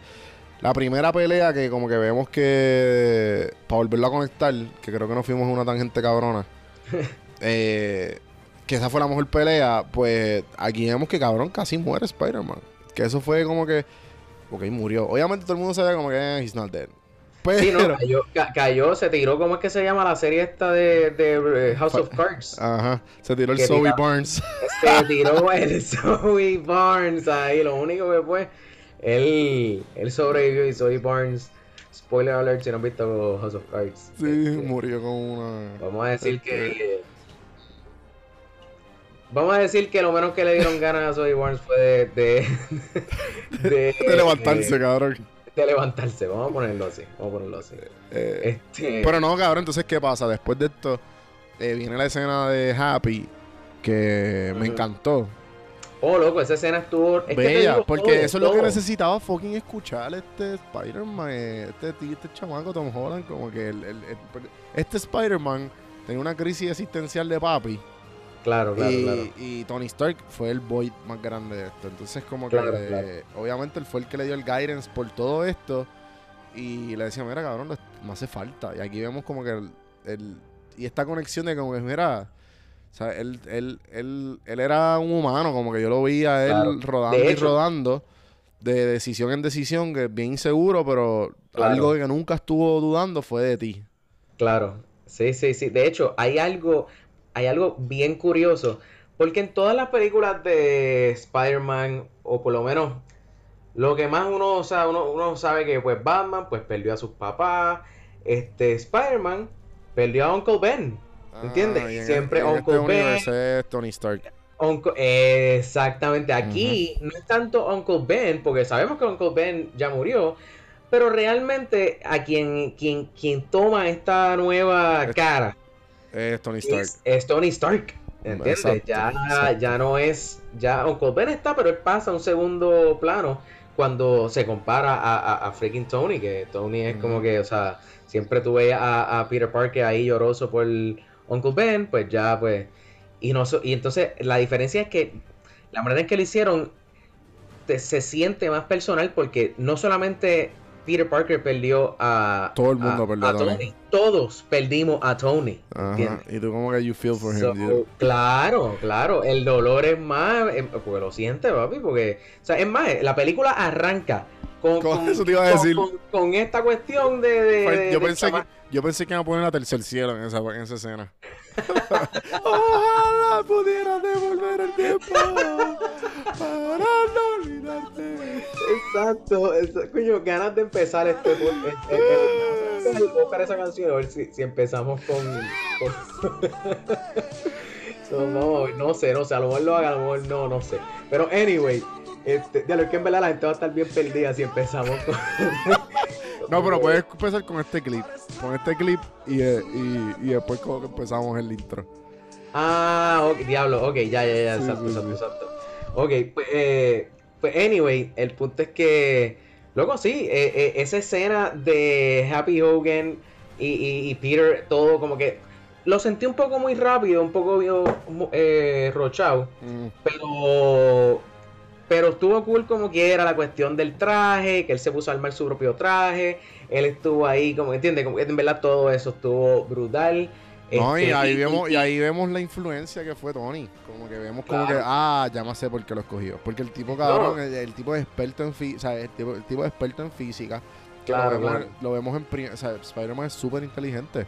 la primera pelea que como que vemos que, para volverlo a conectar, que creo que nos fuimos una tangente cabrona, eh, que esa fue la mejor pelea, pues aquí vemos que cabrón casi muere Spider-Man. Que eso fue como que, ok, murió. Obviamente todo el mundo sabía como que eh, he's not dead.
Pero... Sí, no, cayó, cayó, se tiró, ¿cómo es que se llama la serie esta de, de eh, House of Cards?
Ajá, se tiró el Zoe Barnes.
Se tiró el Zoe Barnes ahí, lo único que fue él, él sobrevivió y Zoe Barnes, spoiler alert si no han visto House of Cards.
Sí, este, murió con una.
Vamos a decir que. Este, vamos a decir que lo menos que le dieron ganas a Zoe Barnes fue de.
De, de, levantarse, cabrón.
De levantarse, vamos a ponerlo así. Vamos a ponerlo así.
Eh, este... Pero no, cabrón, entonces, ¿qué pasa? Después de esto, eh, viene la escena de Happy, que me encantó.
Oh, loco, esa escena estuvo.
Bella, porque eso es lo que necesitaba fucking escuchar este Spider-Man, este, este chamaco Tom Holland. Como que el, este Spider-Man tenía una crisis existencial de papi.
Claro, claro,
y,
claro.
Y Tony Stark fue el boy más grande de esto. Entonces, como que obviamente él fue el que le dio el guidance por todo esto. Y le decía, mira, cabrón, no hace falta. Y aquí vemos como que el, y esta conexión de como que, mira, sea, él, él, él, él era un humano, como que yo lo veía él rodando y rodando, de decisión en decisión, que es bien inseguro, pero algo que nunca estuvo dudando fue de ti.
Claro, sí, sí, sí. De hecho, hay algo, hay algo bien curioso, porque en todas las películas de Spider-Man, o por lo menos lo que más uno, o sea, uno, uno sabe que pues Batman pues perdió a sus papás, este Spider-Man perdió a Uncle Ben. ¿Entiendes? Ah, Siempre
en este Uncle Ben. Tony Stark.
exactamente. Aquí no es tanto Uncle Ben, porque sabemos que Uncle Ben ya murió. Pero realmente a quien, quien, quien toma esta nueva cara
es Tony Stark.
Es, Tony Stark. ¿Entiendes? ya, ya no es. Ya Uncle Ben está, pero él pasa a un segundo plano cuando se compara a, a, freaking Tony. Que Tony es como que, o sea, siempre tuve a, a Peter Parker ahí lloroso por. El, Uncle Ben, pues ya, pues. Y, no, y entonces la diferencia es que la manera en que lo hicieron se siente más personal porque no solamente Peter Parker perdió a.
Todo el mundo perdió
a, Tony. Todos perdimos a Tony. Ajá.
Y tú, como que you feel for him,
Claro, claro. El dolor es más. Eh, porque lo siente, papi. Porque. O sea, es más, la película arranca con, con,
eso te iba a decir.
Con, esta cuestión de.
yo, pensé que, yo pensé que iba a poner la tercer cielo en esa, en esa escena. Ojalá pudiera devolver el tiempo para no olvidarte.
Exacto, coño, ganas de empezar este. este, buscar esa canción a ver si, si empezamos con. no, no sé, no sé, a lo mejor lo haga, a lo mejor no, no sé. Pero, anyway. Este, de lo que en verdad la gente va a estar bien perdida si empezamos con.
no, pero puedes empezar con este clip. Con este clip y, eh, y, y después como que empezamos el intro.
Ah, diablo, ok, ya, ya, ya, exacto, exacto, exacto. Ok, pues, eh, pues, anyway, el punto es que, luego sí, eh, eh, esa escena de Happy Hogan y, Peter, todo como que lo sentí un poco muy rápido, un poco rochado, mm. pero pero estuvo cool como quiera la cuestión del traje, que él se puso a armar su propio traje, él estuvo ahí, como entiende, como en verdad todo eso estuvo brutal.
No, y este, ahí, vemos, y, ahí vemos la influencia que fue Tony. Como que vemos como que, ah, ya me sé por qué lo escogió. Porque el tipo, cabrón, el, tipo es experto en física, o sea, el tipo, el tipo experto en física. Claro, lo vemos, en, o sea, Spider-Man es súper inteligente.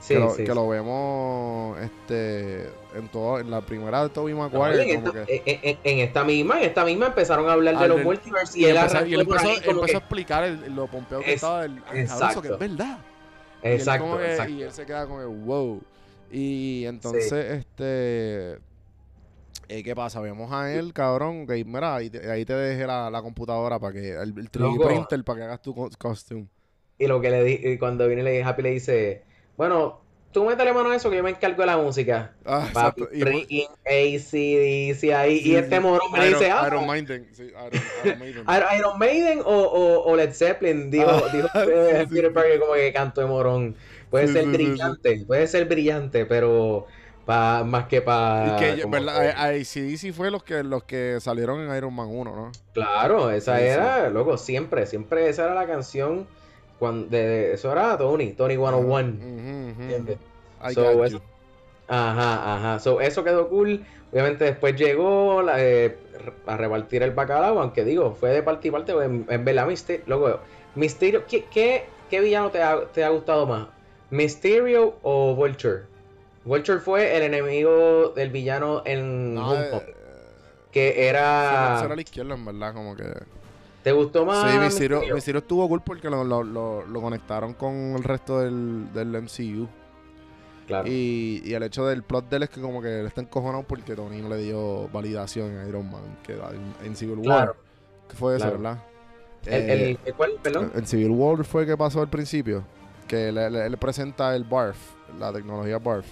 Sí, que, lo, sí, que lo vemos este en todo en la primera de Tobey Maguire
en, en, esta misma en esta misma empezaron a hablar de los multiverse y, él,
empezó, y él empezó, empezó a explicar el, lo pompeo que estaba el, exacto. que es verdad
exacto,
y
exacto.
y él se queda como wow y entonces este eh, ¿Qué pasa? Vemos a él, cabrón, que mira, ahí te, ahí te dejé la, la computadora para que, el, el 3D printer para que hagas tu costume.
Y lo que le di, cuando viene le Happy le dice, bueno, tú métele mano a eso que yo me encargo de la música. Ah, Papi, freaking ACDC ahí. y este morón me dice, ah.
Iron Maiden. Sí,
Iron, Maiden. Iron Maiden o, o, o, Led Zeppelin, dijo, ah, dijo Peter Parker como que canto de morón. Puede ser brillante, puede ser brillante, pero pa, más que para...
ACDC fue los que, los que salieron en Iron Man 1, ¿no?
Claro, esa era, loco, siempre, siempre esa era la canción cuando, de, eso era Tony, Tony 101. ajá, ajá. So, eso quedó cool. Obviamente después llegó eh, a repartir el bacalao, aunque digo, fue de parte y parte, pues, en, en verdad, Misterio, luego, Misterio, ¿qué, qué, villano te ha, te ha, gustado más? ¿Mysterio o Vulture? Vulture fue el enemigo del villano en no, eh, que era...
Era a la izquierda, en verdad, como que...
¿Te gustó más?
Sí, Mysterio, Mysterio estuvo cool porque lo, lo, lo, conectaron con el resto del, del MCU. Claro. Y, y, el hecho del plot de él es que como que él está encojonado porque Tony no le dio validación a Iron Man que en, en Civil War. Claro. ¿Qué fue eso, verdad?
¿El, el, eh, cuál, perdón?
En Civil War fue que pasó al principio. Que él, presenta el BARF, la tecnología BARF.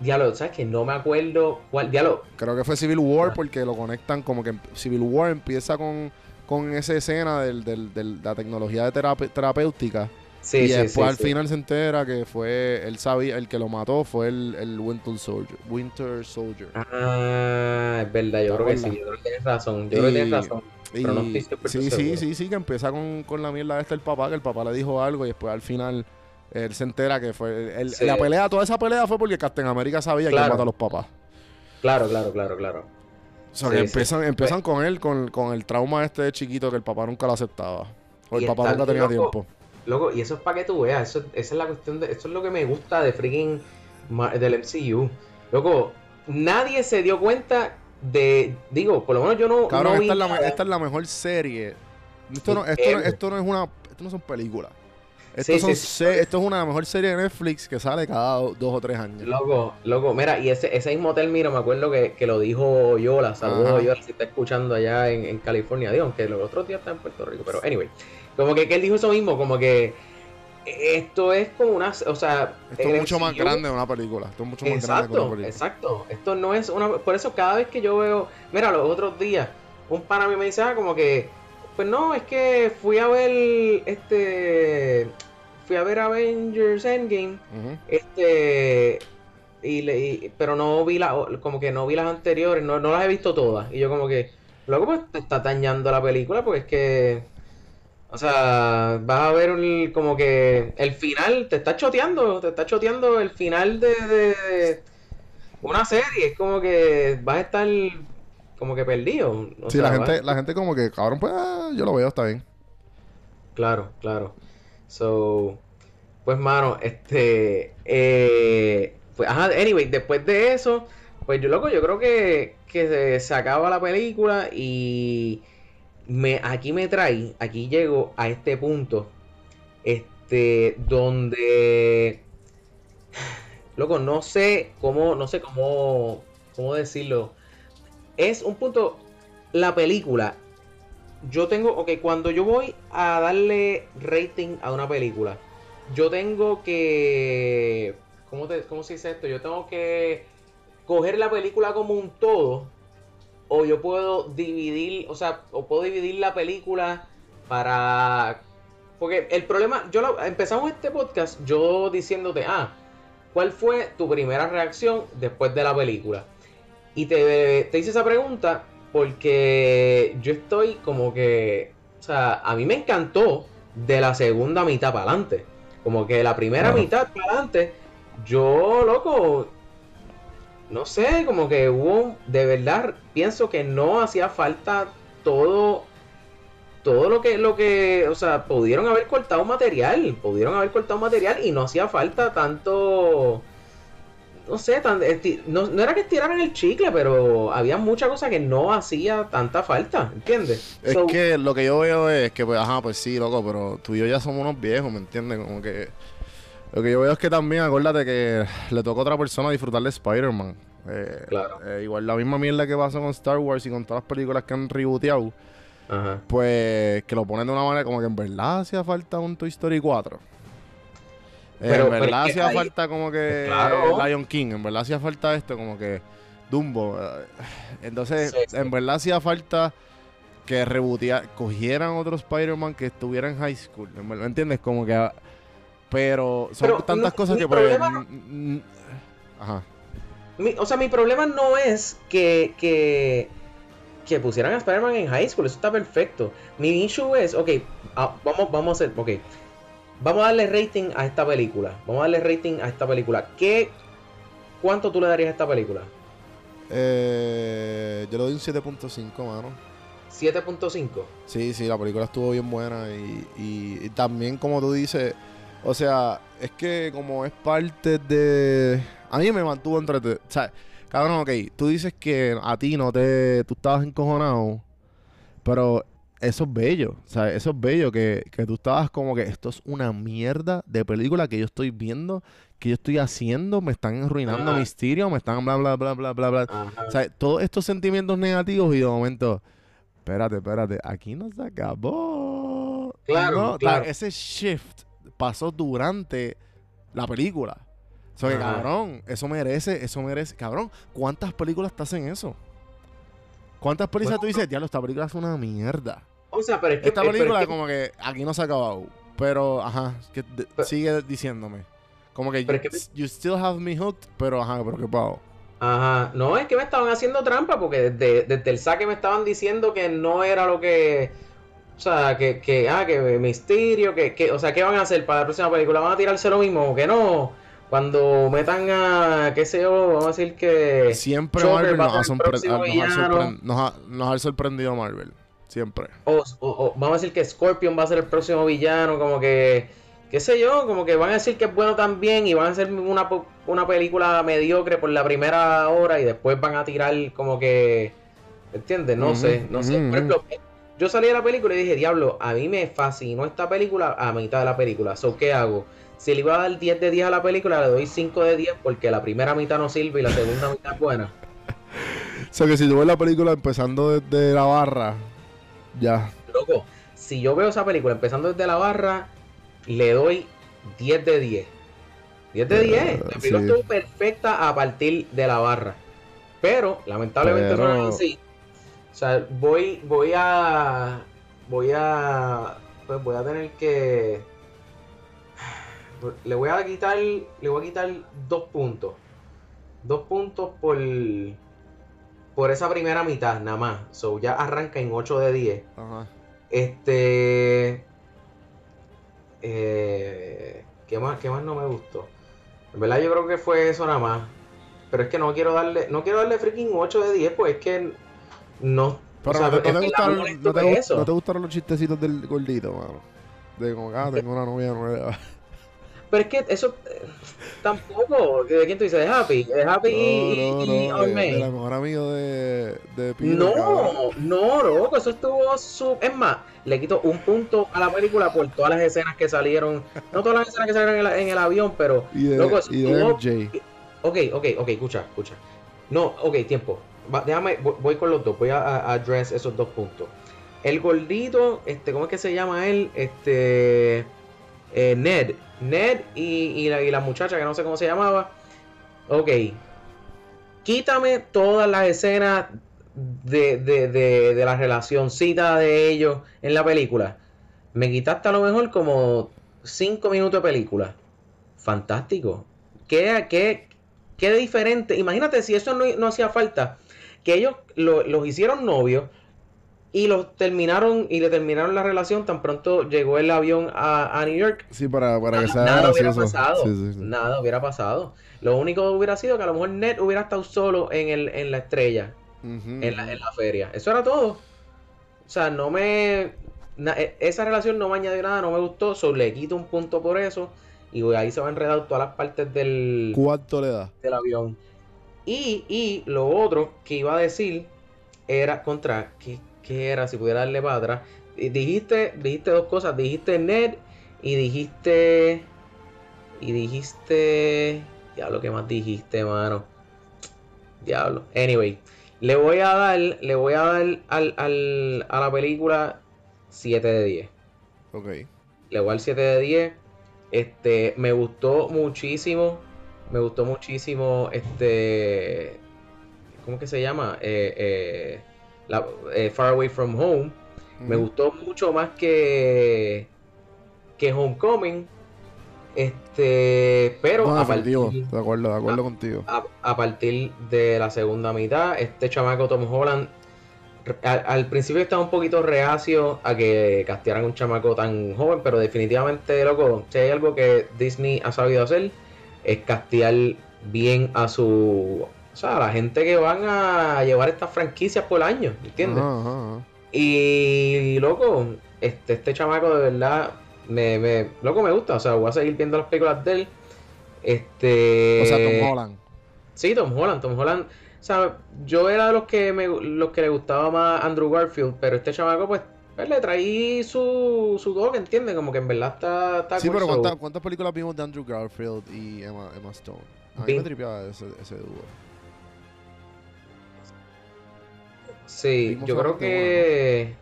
Diálogo, ¿sabes que No me acuerdo cuál. Diálogo.
Creo que fue Civil War porque lo conectan como que Civil War empieza con con esa escena del, del, de la tecnología de terapéutica. Sí, y después al final se entera que fue, él sabía, el que lo mató fue el, el Winter Soldier. Winter Soldier.
Ah, es verdad, yo creo que sí, yo creo que tienes razón, yo creo que tienes razón. Pero no estoy
sí, sí, sí, sí, que empieza con, con la mierda esta el papá, que el papá le dijo algo y después al final él se entera que fue. La pelea, toda esa pelea fue porque Captain América sabía que iba a matar a los papás.
Claro, claro, claro, claro.
O sea, que empiezan, empiezan con él, con, con, el trauma este de chiquito que el papá nunca lo aceptaba. O el papá nunca tenía tiempo.
Loco, y eso es para que tú veas. Eso, esa es la cuestión de. Eso es lo que me gusta de freaking. del MCU. Loco, nadie se dio cuenta de. Digo, por lo menos yo no.
Cabrón, esta, es la, esta, es la, mejor serie. Esto no, esto, no, esto no es una. Esto no son películas. Esto, esto es una mejor serie de Netflix que sale cada dos o tres años.
Loco, loco. Mira, y ese, ese mismo término me acuerdo que, que lo dijo Yola. Saludos Yola si está escuchando allá en, en California. Digo, aunque los otros días está en Puerto Rico. Pero, anyway. Como que, que él dijo eso mismo, como que esto es como una, o sea,
esto es mucho más grande de una película. Esto es mucho más grande que una película.
Exacto. Esto no es una, por eso cada vez que yo veo, mira, los otros días un pana a mí me dice, ah, como que pues no, es que fui a ver este fui a ver Avengers Endgame, este y, le, pero no vi la como que no vi las anteriores, no, no las he visto todas. Y yo como que luego pues te está dañando la película porque es que o sea, vas a ver como que el final te está choteando, te está choteando el final de, de una serie, es como que vas a estar como que perdido.
sí, la gente, la gente como que, cabrón, pues ah, yo lo veo, está bien.
Claro, claro. So, pues mano, este, eh, pues, ajá, anyway, después de eso, pues yo loco, yo creo que, que se, acaba la película y me, aquí me trae, aquí llego a este punto, este, donde, loco, no sé cómo, no sé cómo, cómo decirlo, es un punto, la película yo tengo, ok, cuando yo voy a darle rating a una película, yo tengo que, ¿cómo, te, ¿cómo se dice esto? Yo tengo que coger la película como un todo, o yo puedo dividir, o sea, o puedo dividir la película para... Porque el problema, yo empezamos este podcast yo diciéndote, ah, ¿cuál fue tu primera reacción después de la película? Y te, te hice esa pregunta porque yo estoy como que, o sea, a mí me encantó de la segunda mitad para adelante. Como que la primera mitad para adelante, yo, loco, no sé, como que hubo, de verdad, pienso que no hacía falta todo, todo lo que, lo que, o sea, pudieron haber cortado material, pudieron haber cortado material y no hacía falta tanto, no sé, no, era que estiraran el chicle, pero había muchas cosas que no hacía tanta falta, ¿entiendes?
Es que lo que yo veo es que, pues, ajá, pues sí, loco, pero tú y yo ya somos unos viejos, ¿me entiendes? Como que... Lo que yo veo es que también, acuérdate que le toca a otra persona disfrutar de Spider-Man. Eh, claro. Eh, igual la misma mierda que pasa con Star Wars y con todas las películas que han rebooteado. Ajá. Pues que lo ponen de una manera como que en verdad hacía falta un Toy Story 4. Pero, en verdad hacía falta como que Lion King, en verdad hacía falta esto, como que Dumbo. Eh, entonces, en verdad hacía falta que rebotear, cogieran otro Spider-Man que estuviera en high school. ¿Me entiendes? Como que. Pero son tantas cosas que pues,
Ajá. o sea, mi problema no es que, que, que pusieran a Spider-Man en high school, eso está perfecto. Mi issue es, ok, ah, vamos, vamos a hacer, ok Vamos a darle rating a esta película. Vamos a darle rating a esta película. ¿Qué, ¿Cuánto tú le darías a esta película?
Eh, yo le doy un 7.5, mano.
7.5.
Sí, sí, la película estuvo bien buena y, también como tú dices, o sea, es que como es parte de... A mí me mantuvo entre... O sea, cabrón, ok, tú dices que a ti no te... Tú estabas encojonado, pero eso es bello. O sea, eso es bello que, que, tú estabas como que esto es una mierda de película que yo estoy viendo, que yo estoy haciendo, me están arruinando mi misterio, me están bla, bla, bla, bla, bla, bla. O sea, todos estos sentimientos negativos y de momento, espérate, espérate, aquí no se acabó. Claro, claro. ese shift pasó durante la película. O sea, que, cabrón, eso merece, eso merece. Cabrón, ¿cuántas películas te hacen eso? ¿Cuántas películas tú dices, diablo, esta película es una mierda?
O sea, pero es que.
Esta película, como que aquí no se ha acabado. Pero, ajá, que sigue diciéndome. Como que, you, still have me hooked, pero ajá, pero qué pago.
Ajá, no, es que me estaban haciendo trampa porque desde, desde el saque me estaban diciendo que no era lo que. O sea, que, que ah, que misterio, que, que, o sea, ¿qué van a hacer para la próxima película? ¿Van a tirarse lo mismo o que no? Cuando metan a, qué sé yo, vamos a decir que...
Siempre Marvel nos ha, sorprendido Marvel. Siempre.
O, vamos a decir que Scorpion va a ser el próximo villano, como que, qué sé yo, como que van a decir que es bueno también y van a hacer una, una película mediocre por la primera hora y después van a tirar como que, ¿entiendes? No sé, no sé. Por ejemplo, yo salí de la película y dije, diablo, a mí me fascinó esta película a mitad de la película. So, ¿qué hago? Si le iba a dar 10 de 10 a la película, le doy 5 de 10 porque la primera mitad no sirve y la segunda mitad es buena.
o sea que si tú ves la película empezando desde la barra, ya.
Loco, si yo veo esa película empezando desde la barra, le doy 10 de 10. 10 de 10. La película estuvo perfecta a partir de la barra. Pero, lamentablemente no es así. O sea, voy, voy a. Voy a. Pues voy a tener que. Le voy a quitar. Le voy a quitar dos puntos. Dos puntos por por esa primera mitad nada más. So ya arranca en 8 de 10. Ajá. Este. Eh, ¿qué, más, ¿Qué más no me gustó? En verdad yo creo que fue eso nada más. Pero es que no quiero darle. No quiero darle freaking 8 de 10, pues es que no.
Pero no, te, gustaron, no, te, no, te, gustaron, los chistecitos del gordito, mano. De como, ah, tengo una novia nueva.
Pero es que eso eh, tampoco. ¿De quién tú dices? ¿De Happy? ¿De Happy y, no,
no, y de, de mejor amigo de, de
No, no, loco. Eso estuvo. Su... Es más, le quito un punto a la película por todas las escenas que salieron. No todas las escenas que salieron en, el avión, pero.
Y de, loco, y de MJ.
Ok, ok, ok, escucha, escucha. No, ok, tiempo. déjame, voy, con los dos. Voy a, a address esos dos puntos. el gordito, este, ¿cómo es que se llama él? Este, eh, Ned. Ned y, la, y la muchacha que no sé cómo se llamaba. Ok. Quítame todas las escenas de, de, de, de la relacióncita de ellos en la película. Me quitaste a lo mejor como 5 minutos de película. Fantástico. ¿Qué, qué, qué diferente? Imagínate si eso no, hacía falta. Que ellos los hicieron novios y los terminaron y le terminaron la relación tan pronto llegó el avión a, New York.
Sí, para, para que
sea Nada hubiera pasado. Nada hubiera pasado. Lo único que hubiera sido que a lo mejor Ned hubiera estado solo en, el, en la estrella. en, la, en la feria. Eso era todo. O sea, no me. E, esa relación no me añadió nada, no me gustó. So, le quito un punto por eso. Y ahí se va a enredar todas las partes del.
¿Cuánto le da?
Del avión. Y, y lo otro que iba a decir era contra. ¿Qué, qué era? Si pudiera darle para atrás. Dijiste, dijiste dos cosas. Dijiste Ned y dijiste. Y dijiste. Diablo, ¿qué más dijiste, mano? Diablo. Anyway. Le voy a dar. Le voy a dar al, al, a la película 7 de 10.
Ok.
Le voy a dar 7 de 10. Este, me gustó muchísimo. Me gustó muchísimo. Este. ¿Cómo que se llama? Eh, eh, eh, Far Away from Home. Me gustó mucho más que. Que Homecoming. Este. Pero
a partir, de acuerdo, de acuerdo contigo.
a, partir de la segunda mitad, este chamaco Tom Holland al, principio estaba un poquito reacio a que castearan un chamaco tan joven, pero definitivamente, loco, si hay algo que Disney ha sabido hacer, es castear bien a su. O sea, la gente que van a llevar estas franquicias por año, ¿entiendes? Y, loco, este, este chamaco de verdad, me, me, loco, me gusta. O sea, voy a seguir viendo las películas de él. Este.
O sea, Tom Holland.
Sí, Tom Holland. Tom Holland o sea, yo era de los que me, los que le gustaba más Andrew Garfield, pero este chamaco, pues, pues le traí su, su dog, ¿entiendes? Como que en verdad está, está
Sí, pero ¿cuántas, películas vimos de Andrew Garfield y Emma, Emma Stone? A mí me tripeaba ese, ese dúo.
Sí, yo creo que...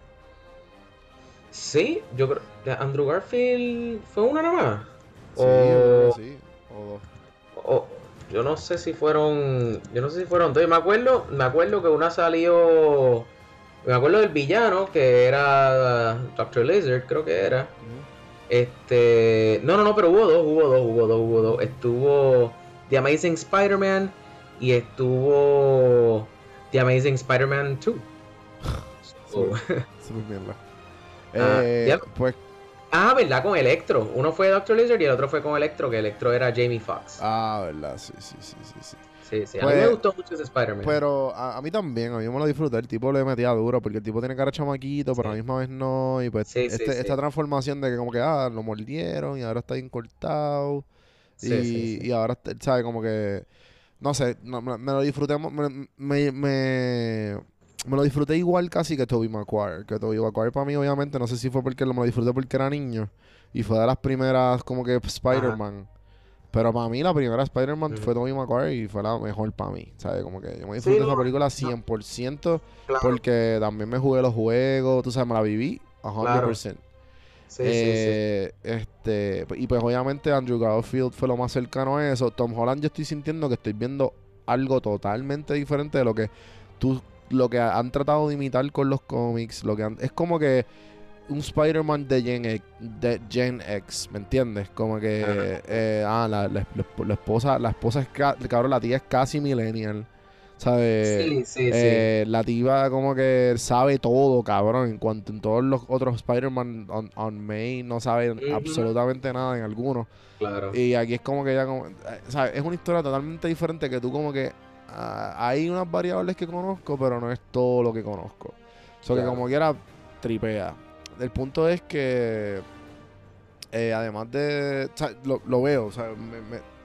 Sí, yo creo... Andrew Garfield fue una nada más.
Sí, o... sí.
O dos. Yo no sé si fueron. Yo no sé si fueron dos. Me acuerdo, me acuerdo que una salió. Me acuerdo del villano, que era Doctor Lizard, creo que era. Este. No, no, no, pero hubo dos, hubo dos, hubo dos, hubo dos. Estuvo The Amazing Spider-Man y estuvo The Amazing Spider-Man 2.
Ah, eh, pues
Ah, ¿verdad? Con Electro. Uno fue Doctor Lizard y el otro fue con Electro, que Electro era Jamie Foxx.
Ah, ¿verdad? Sí, sí, sí, sí.
Sí, sí, sí. a mí me pues, gustó mucho ese Spider-Man.
Pero a, mí también, a mí me lo disfruté. El tipo le metía duro porque el tipo tiene cara chamaquito, pero a la misma vez no. Y pues este, esta transformación de que como que, ah, lo mordieron y ahora está bien cortado. Y, y ahora, ¿sabes? Como que, no sé, me, lo disfruté. me, me me lo disfruté igual casi que Toby Maguire. Que Toby Maguire para mí, obviamente, no sé si fue porque lo, me lo disfruté porque era niño. Y fue de las primeras como que Spider-Man. Pero para mí la primera Spider-Man fue Tobey Maguire y fue la mejor para mí. ¿Sabes? Como que yo me disfruté esa película 100% porque también me jugué los juegos, tú sabes, me la viví a 100%. Sí, eh, sí, Este, y pues obviamente Andrew Garfield fue lo más cercano a eso. Tom Holland yo estoy sintiendo que estoy viendo algo totalmente diferente de lo que tú lo que han tratado de imitar con los cómics, lo que es como que un Spider-Man de Gen, X, de Gen X, ¿me entiendes? Como que eh, ah, la, la, esposa, la esposa es cabrón, la tía es casi millennial. ¿Sabes? Sí, sí, eh, La tía como que sabe todo, cabrón. En cuanto en todos los otros Spider-Man on, on May no sabe absolutamente nada en algunos.
Claro.
Y aquí es como que ya como, eh, ¿sabes? Es una historia totalmente diferente que tú como que Ah, hay unas variables que conozco, pero no es todo lo que conozco. O sea, que como quiera, tripea. El punto es que, eh, además de. lo, veo, o sea,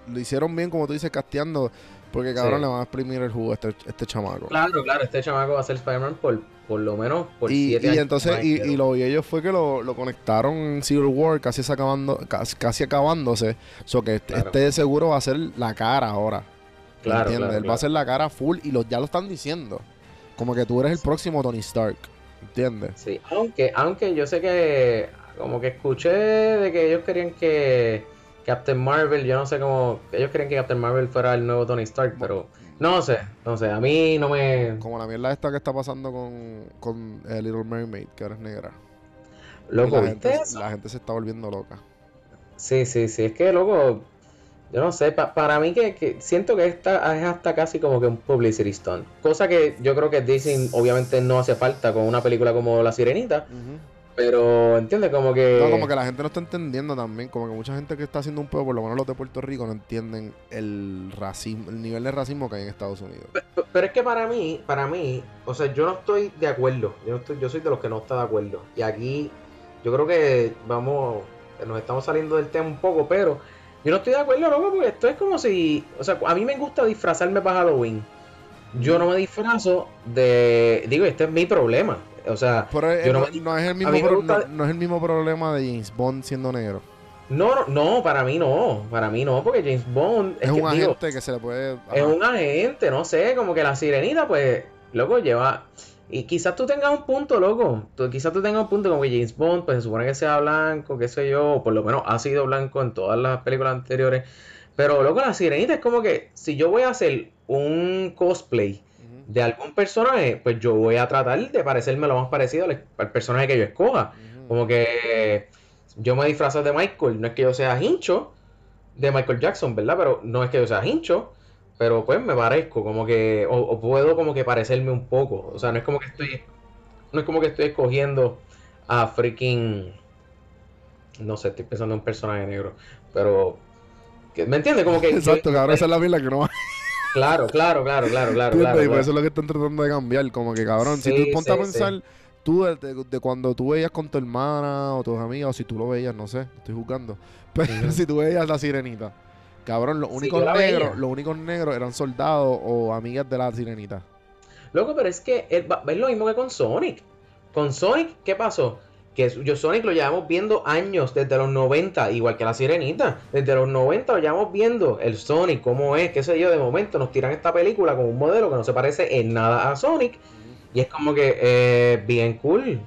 lo hicieron bien, como tú dices, casteando. Porque cabrón le van a exprimir el jugo a este, este chamaco.
Claro, claro, este chamaco va a ser Spider-Man por, por lo menos por
y, siete y Entonces, y, y, lo vi ellos fue que lo, lo conectaron en Civil War casi, acabando, casi, acabándose. O sea que este, este seguro va a ser la cara ahora. Claro, Él va a ser la cara full y ya lo están diciendo. Como que tú eres el próximo Tony Stark. ¿Entiendes?
Sí, aunque, aunque yo sé que como que escuché de que ellos querían que Captain Marvel, yo no sé cómo, ellos querían que Captain Marvel fuera el nuevo Tony Stark, pero no sé, no sé, a mí no me...
Como la mierda esta que está pasando con, con Little Mermaid, que ahora es negra.
Loco,
la gente, la gente se está volviendo loca.
Sí, sí, sí, es que loco, yo no sé, para mí que, siento que esta es hasta casi como que un publicity stunt. Cosa que yo creo que Disney obviamente no hace falta con una película como La Sirenita. Pero, entiende Como que...
No, como que la gente no está entendiendo también. Como que mucha gente que está haciendo un pueblo, por lo menos los de Puerto Rico, no entienden el racismo, el nivel de racismo que hay en Estados Unidos.
Pero, es que para mí, para mí, o sea, yo no estoy de acuerdo. Yo, estoy, yo soy de los que no está de acuerdo. Y aquí, yo creo que vamos, nos estamos saliendo del tema un poco, pero yo no estoy de acuerdo, loco, porque esto es como si, o sea, a mí me gusta disfrazarme para Halloween. Yo no me disfrazo de, digo, este es mi problema. O sea,
no, es el mismo problema de James Bond siendo negro.
No, no, para mí no, para mí no, porque James Bond
es, un agente que se le puede...
Es un agente, no sé, como que la sirenita, pues, loco, lleva... Y quizás tú tengas un punto, loco. quizás tú tengas un punto como que James Bond, pues se supone que sea blanco, qué sé yo, o por lo menos ha sido blanco en todas las películas anteriores. Pero, loco, la sirenita es como que si yo voy a hacer un cosplay de algún personaje, pues yo voy a tratar de parecerme lo más parecido al, personaje que yo escoja. Como que yo me disfrazo de Michael, no es que yo sea hincho de Michael Jackson, ¿verdad? Pero no es que yo sea hincho, pero pues me parezco, como que, o, puedo como que parecerme un poco. O sea, no es como que estoy, no es como que estoy escogiendo a freaking, no sé, estoy pensando en un personaje negro, pero, ¿me entiendes? Como que...
Exacto, cabrón, esa es la vida que no
Claro, claro, claro, claro, claro. claro,
Y eso es lo que están tratando de cambiar. Como que, cabrón, si tú ponte a pensar, tú de, cuando tú veías con tu hermana o tus amigos, o si tú lo veías, no sé, estoy juzgando. Pero si tú veías la sirenita, cabrón, los únicos negros, los únicos negros eran soldados o amigas de la sirenita.
Loco, pero es que es lo mismo que con Sonic. Con Sonic, ¿qué pasó? Que yo Sonic lo llevamos viendo años, desde los 90, igual que la Sirenita, desde los 90 lo llevamos viendo el Sonic, cómo es, qué sé yo, de momento nos tiran esta película con un modelo que no se parece en nada a Sonic, y es como que, eh, bien cool,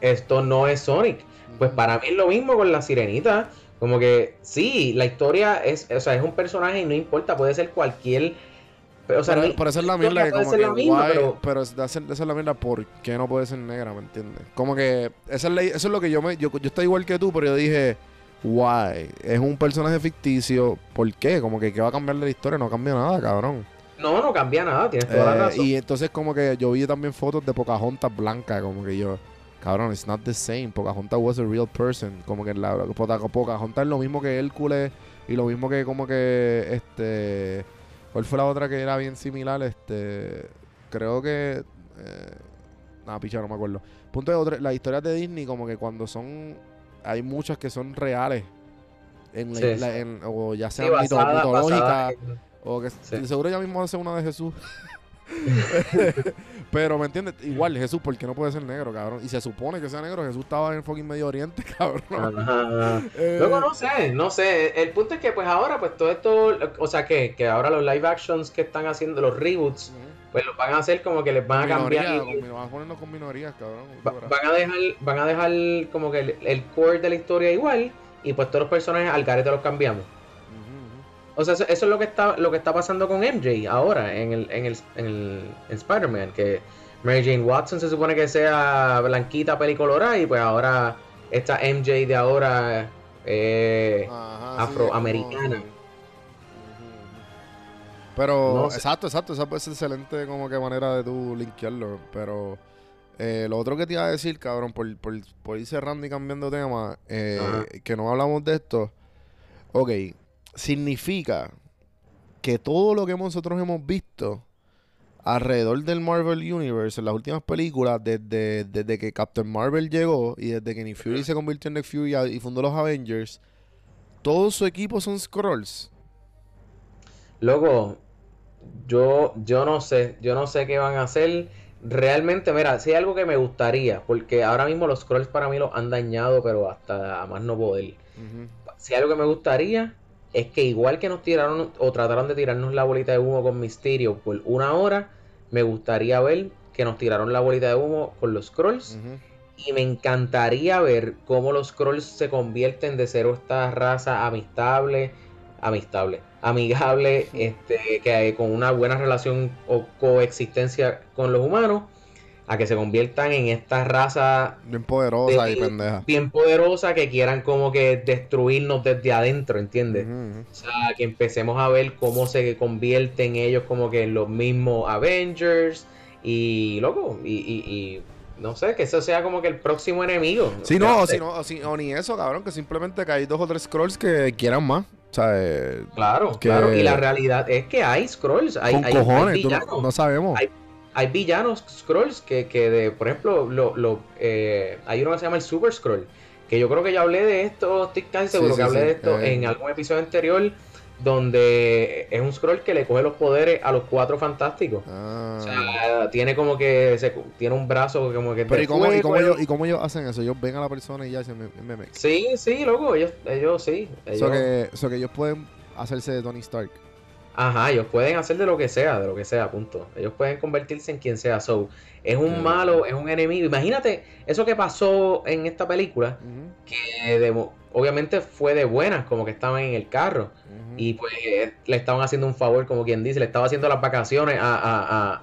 esto no es Sonic. Pues para mí es lo mismo con la Sirenita, como que sí, la historia es, o sea, es un personaje y no importa, puede ser cualquier
pero, o sea, por, eso es la mierda que como que misma, pero... pero hacer, de la mierda, ¿por qué no puede ser negra? ¿Me entiendes? Como que esa es eso es lo que yo me... Yo, yo estoy igual que tú, pero yo dije... Why? Es un personaje ficticio. ¿Por qué? Como que ¿qué va a cambiar de la historia? No cambia nada, cabrón.
No, no cambia nada, tienes toda la eh, razón.
Y entonces como que yo vi también fotos de Pocahontas blanca, como que yo... Cabrón, it's not the same. Pocahontas was a real person. Como que la, Pocahontas es lo mismo que Hércules y lo mismo que como que este ¿Cuál fue la otra que era bien similar? Este, creo que... Eh, nada, picha, no me acuerdo. Punto de otra, las historias de Disney como que cuando son... Hay muchas que son reales. En, o ya sean mitológicas. O que seguro ya mismo hace una de Jesús. Pero, ¿me entiendes? Igual, Jesús, ¿por qué no puede ser negro, cabrón? Y se supone que sea negro. Jesús estaba en el fucking Medio Oriente, cabrón.
Eh, Luego, no sé, no sé. El punto es que, pues ahora, pues todo esto, o sea, que, que ahora los live actions que están haciendo, los reboots, pues los van a hacer como que les van a cambiar.
van a ponernos con minorías, cabrón.
van a dejar, van a dejar como que el, core de la historia igual, y pues todos los personajes al garete los cambiamos. O sea, eso, es lo que está lo que está pasando con MJ ahora en el, en el, en el Spider-Man, que Mary Jane Watson se supone que sea blanquita, pelicolorada, y pues ahora esta MJ de ahora eh, afroamericana.
Pero, exacto, exacto, esa puede ser excelente como que manera de tú linkearlo, pero... Eh, lo otro que te iba a decir, cabrón, por, por, por ir cerrando y cambiando tema, eh, que no hablamos de esto. Ok, significa que todo lo que nosotros hemos visto alrededor del Marvel Universe en las últimas películas, desde, desde que Captain Marvel llegó y desde que Nick Fury se convirtió en Nick Fury y fundó los Avengers, todo su equipo son Scrolls.
Luego, yo, yo no sé, yo no sé qué van a hacer. Realmente, mira, si hay algo que me gustaría, porque ahora mismo los Scrolls para mí los han dañado, pero hasta a más no poder. Si hay algo que me gustaría, es que igual que nos tiraron o trataron de tirarnos la bolita de humo con Misterio por una hora, me gustaría ver que nos tiraron la bolita de humo con los scrolls. Y me encantaría ver cómo los scrolls se convierten de ser esta raza amistable, amistable, amigable, este, que hay con una buena relación o coexistencia con los humanos a que se conviertan en esta raza
bien poderosa y pendeja.
Bien poderosa que quieran como que destruirnos desde adentro, ¿entiendes? O sea, que empecemos a ver cómo se convierten ellos como que en los mismos Avengers y loco, y, y, no sé, que eso sea como que el próximo enemigo.
Sí, no, o, ni eso, cabrón, que simplemente que hay dos o tres scrolls que quieran más. O sea, eh,
claro, claro. Y la realidad es que hay scrolls. Hay,
hay, cojones, no, sabemos
hay villanos scrolls que, que de, por ejemplo, lo, lo, eh, hay uno que se llama el Super Scroll, que yo creo que ya hablé de esto, estoy casi seguro que hablé de esto eh. en algún episodio anterior, donde es un scroll que le coge los poderes a los cuatro fantásticos. Ah. O sea, tiene como que se, tiene un brazo como que
Pero ¿y cómo, ¿y, cómo ellos, ¿y cómo, ellos, hacen eso? Ellos ven a la persona y ya se me,
Sí, sí, loco, ellos, ellos sí.
Ellos... que, que ellos pueden hacerse de Tony Stark.
Ajá, ellos pueden hacer de lo que sea, de lo que sea, punto. Ellos pueden convertirse en quien sea. So, es un malo, es un enemigo. Imagínate eso que pasó en esta película, que obviamente fue de buenas, como que estaban en el carro. Y pues le estaban haciendo un favor, como quien dice, le estaba haciendo las vacaciones a, a, a,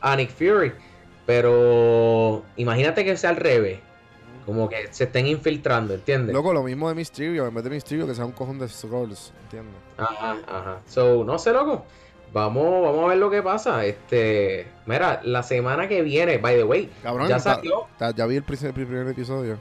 a Nick Fury. Pero imagínate que sea al revés. Como que se estén infiltrando, ¿entiendes?
Loco, lo mismo de Mysterio, en vez de Mysterio que sea un cojón de scrolls, ¿entiendes?
Ajá, ajá. So, no sé, loco. Vamos, vamos a ver lo que pasa. Este, mira, la semana que viene, by the way,
Cabrón, ya salió. ya vi el primer, episodio.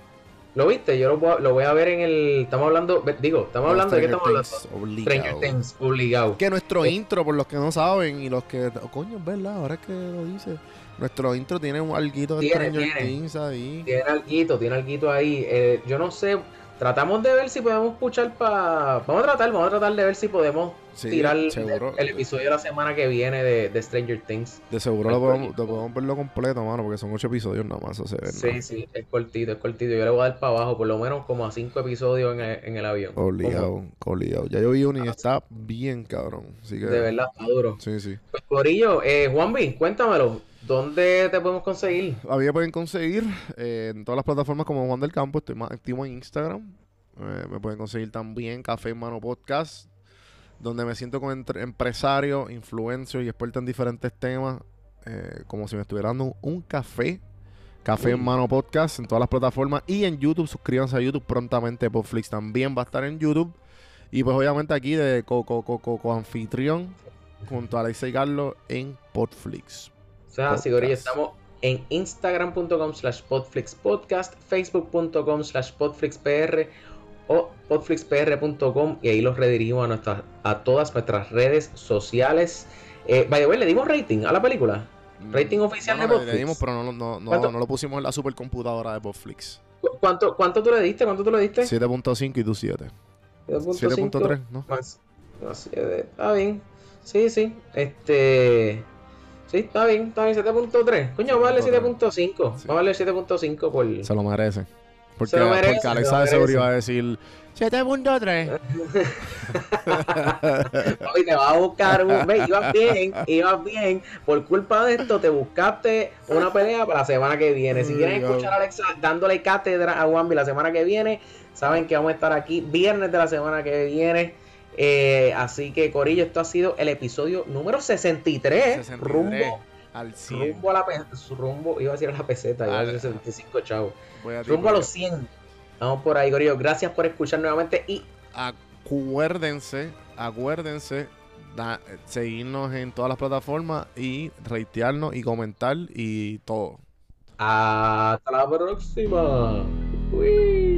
¿Lo viste? Yo lo, voy a ver en el. Estamos hablando. Digo, estamos hablando de qué estamos hablando. Stranger Things, obligado.
Que nuestro intro, por los que no saben y los que. Oh, coño, ¿verdad? Ahora es que lo dice. Nuestro intro tiene un alguito de Stranger Things ahí.
Tiene alguito, tiene alguito ahí. Eh, yo no sé, tratamos de ver si podemos escuchar para... Vamos a tratar, vamos a tratar de ver si podemos tirar el, episodio de la semana que viene de, Stranger Things.
De seguro lo podemos, podemos, verlo completo, mano, porque son ocho episodios nada más. O
sí, sí, es cortito, es cortito. Yo le voy a dar para abajo, por lo menos como a cinco episodios en el, en el avión.
Obligado, obligado. Ya yo vi uno y está bien cabrón. de
verdad, está duro.
Sí, sí.
Pues, Corillo, eh, Juanvi, cuéntamelo. ¿Dónde te podemos conseguir?
A mí me pueden conseguir eh, en todas las plataformas como Juan del Campo. Estoy más activo en Instagram. Eh, me pueden conseguir también Café en Mano Podcast, donde me siento como empresario, influencer y experto en diferentes temas, eh, como si me estuviera dando un, café. Café en Mano Podcast en todas las plataformas y en YouTube. Suscríbanse a YouTube prontamente. Podflix también va a estar en YouTube. Y pues obviamente aquí de Coco Coco Anfitrión junto a Alex y Carlos en Podflix
sea, estamos en instagram.com slash podflixpodcast, facebook.com slash podflixpr o podflixpr.com y ahí los redirigimos a, nuestras, a todas nuestras redes sociales. Eh, by the way, ¿le dimos rating a la película? Mm, ¿Rating oficial de Podflix?
Le dimos, pero no, no, no, no, lo pusimos en la supercomputadora de Podflix.
¿Cuánto, ¿Cuánto tú le diste? ¿Cuánto tú le diste?
7.5 y tú 7. 7.3, ¿no? Más,
no, está bien. Sí, sí. Este... Sí, está bien, está bien, 7.3. Coño, vale 7.5. Vamos a darle 7.5 por.
Se lo merece. Porque, se lo merece, porque Alexa de seguro iba a decir 7.3.
Hoy te va a buscar un. Ve, ibas bien, ibas bien. Por culpa de esto, te buscaste una pelea para la semana que viene. Si quieren escuchar a Alexa dándole cátedra a Wambi la semana que viene, saben que vamos a estar aquí viernes de la semana que viene eh, así que, Corillo, esto ha sido el episodio número 63. rumbo
al
100. Rumbo a la rumbo, iba a decir a la peseta, iba a decir 65, chavo. rumbo a los 100. Vamos por ahí, Corillo. Gracias por escuchar nuevamente y
acuérdense, acuérdense seguirnos en todas las plataformas y reitearnos y comentar y todo.
Hasta la próxima. Uy.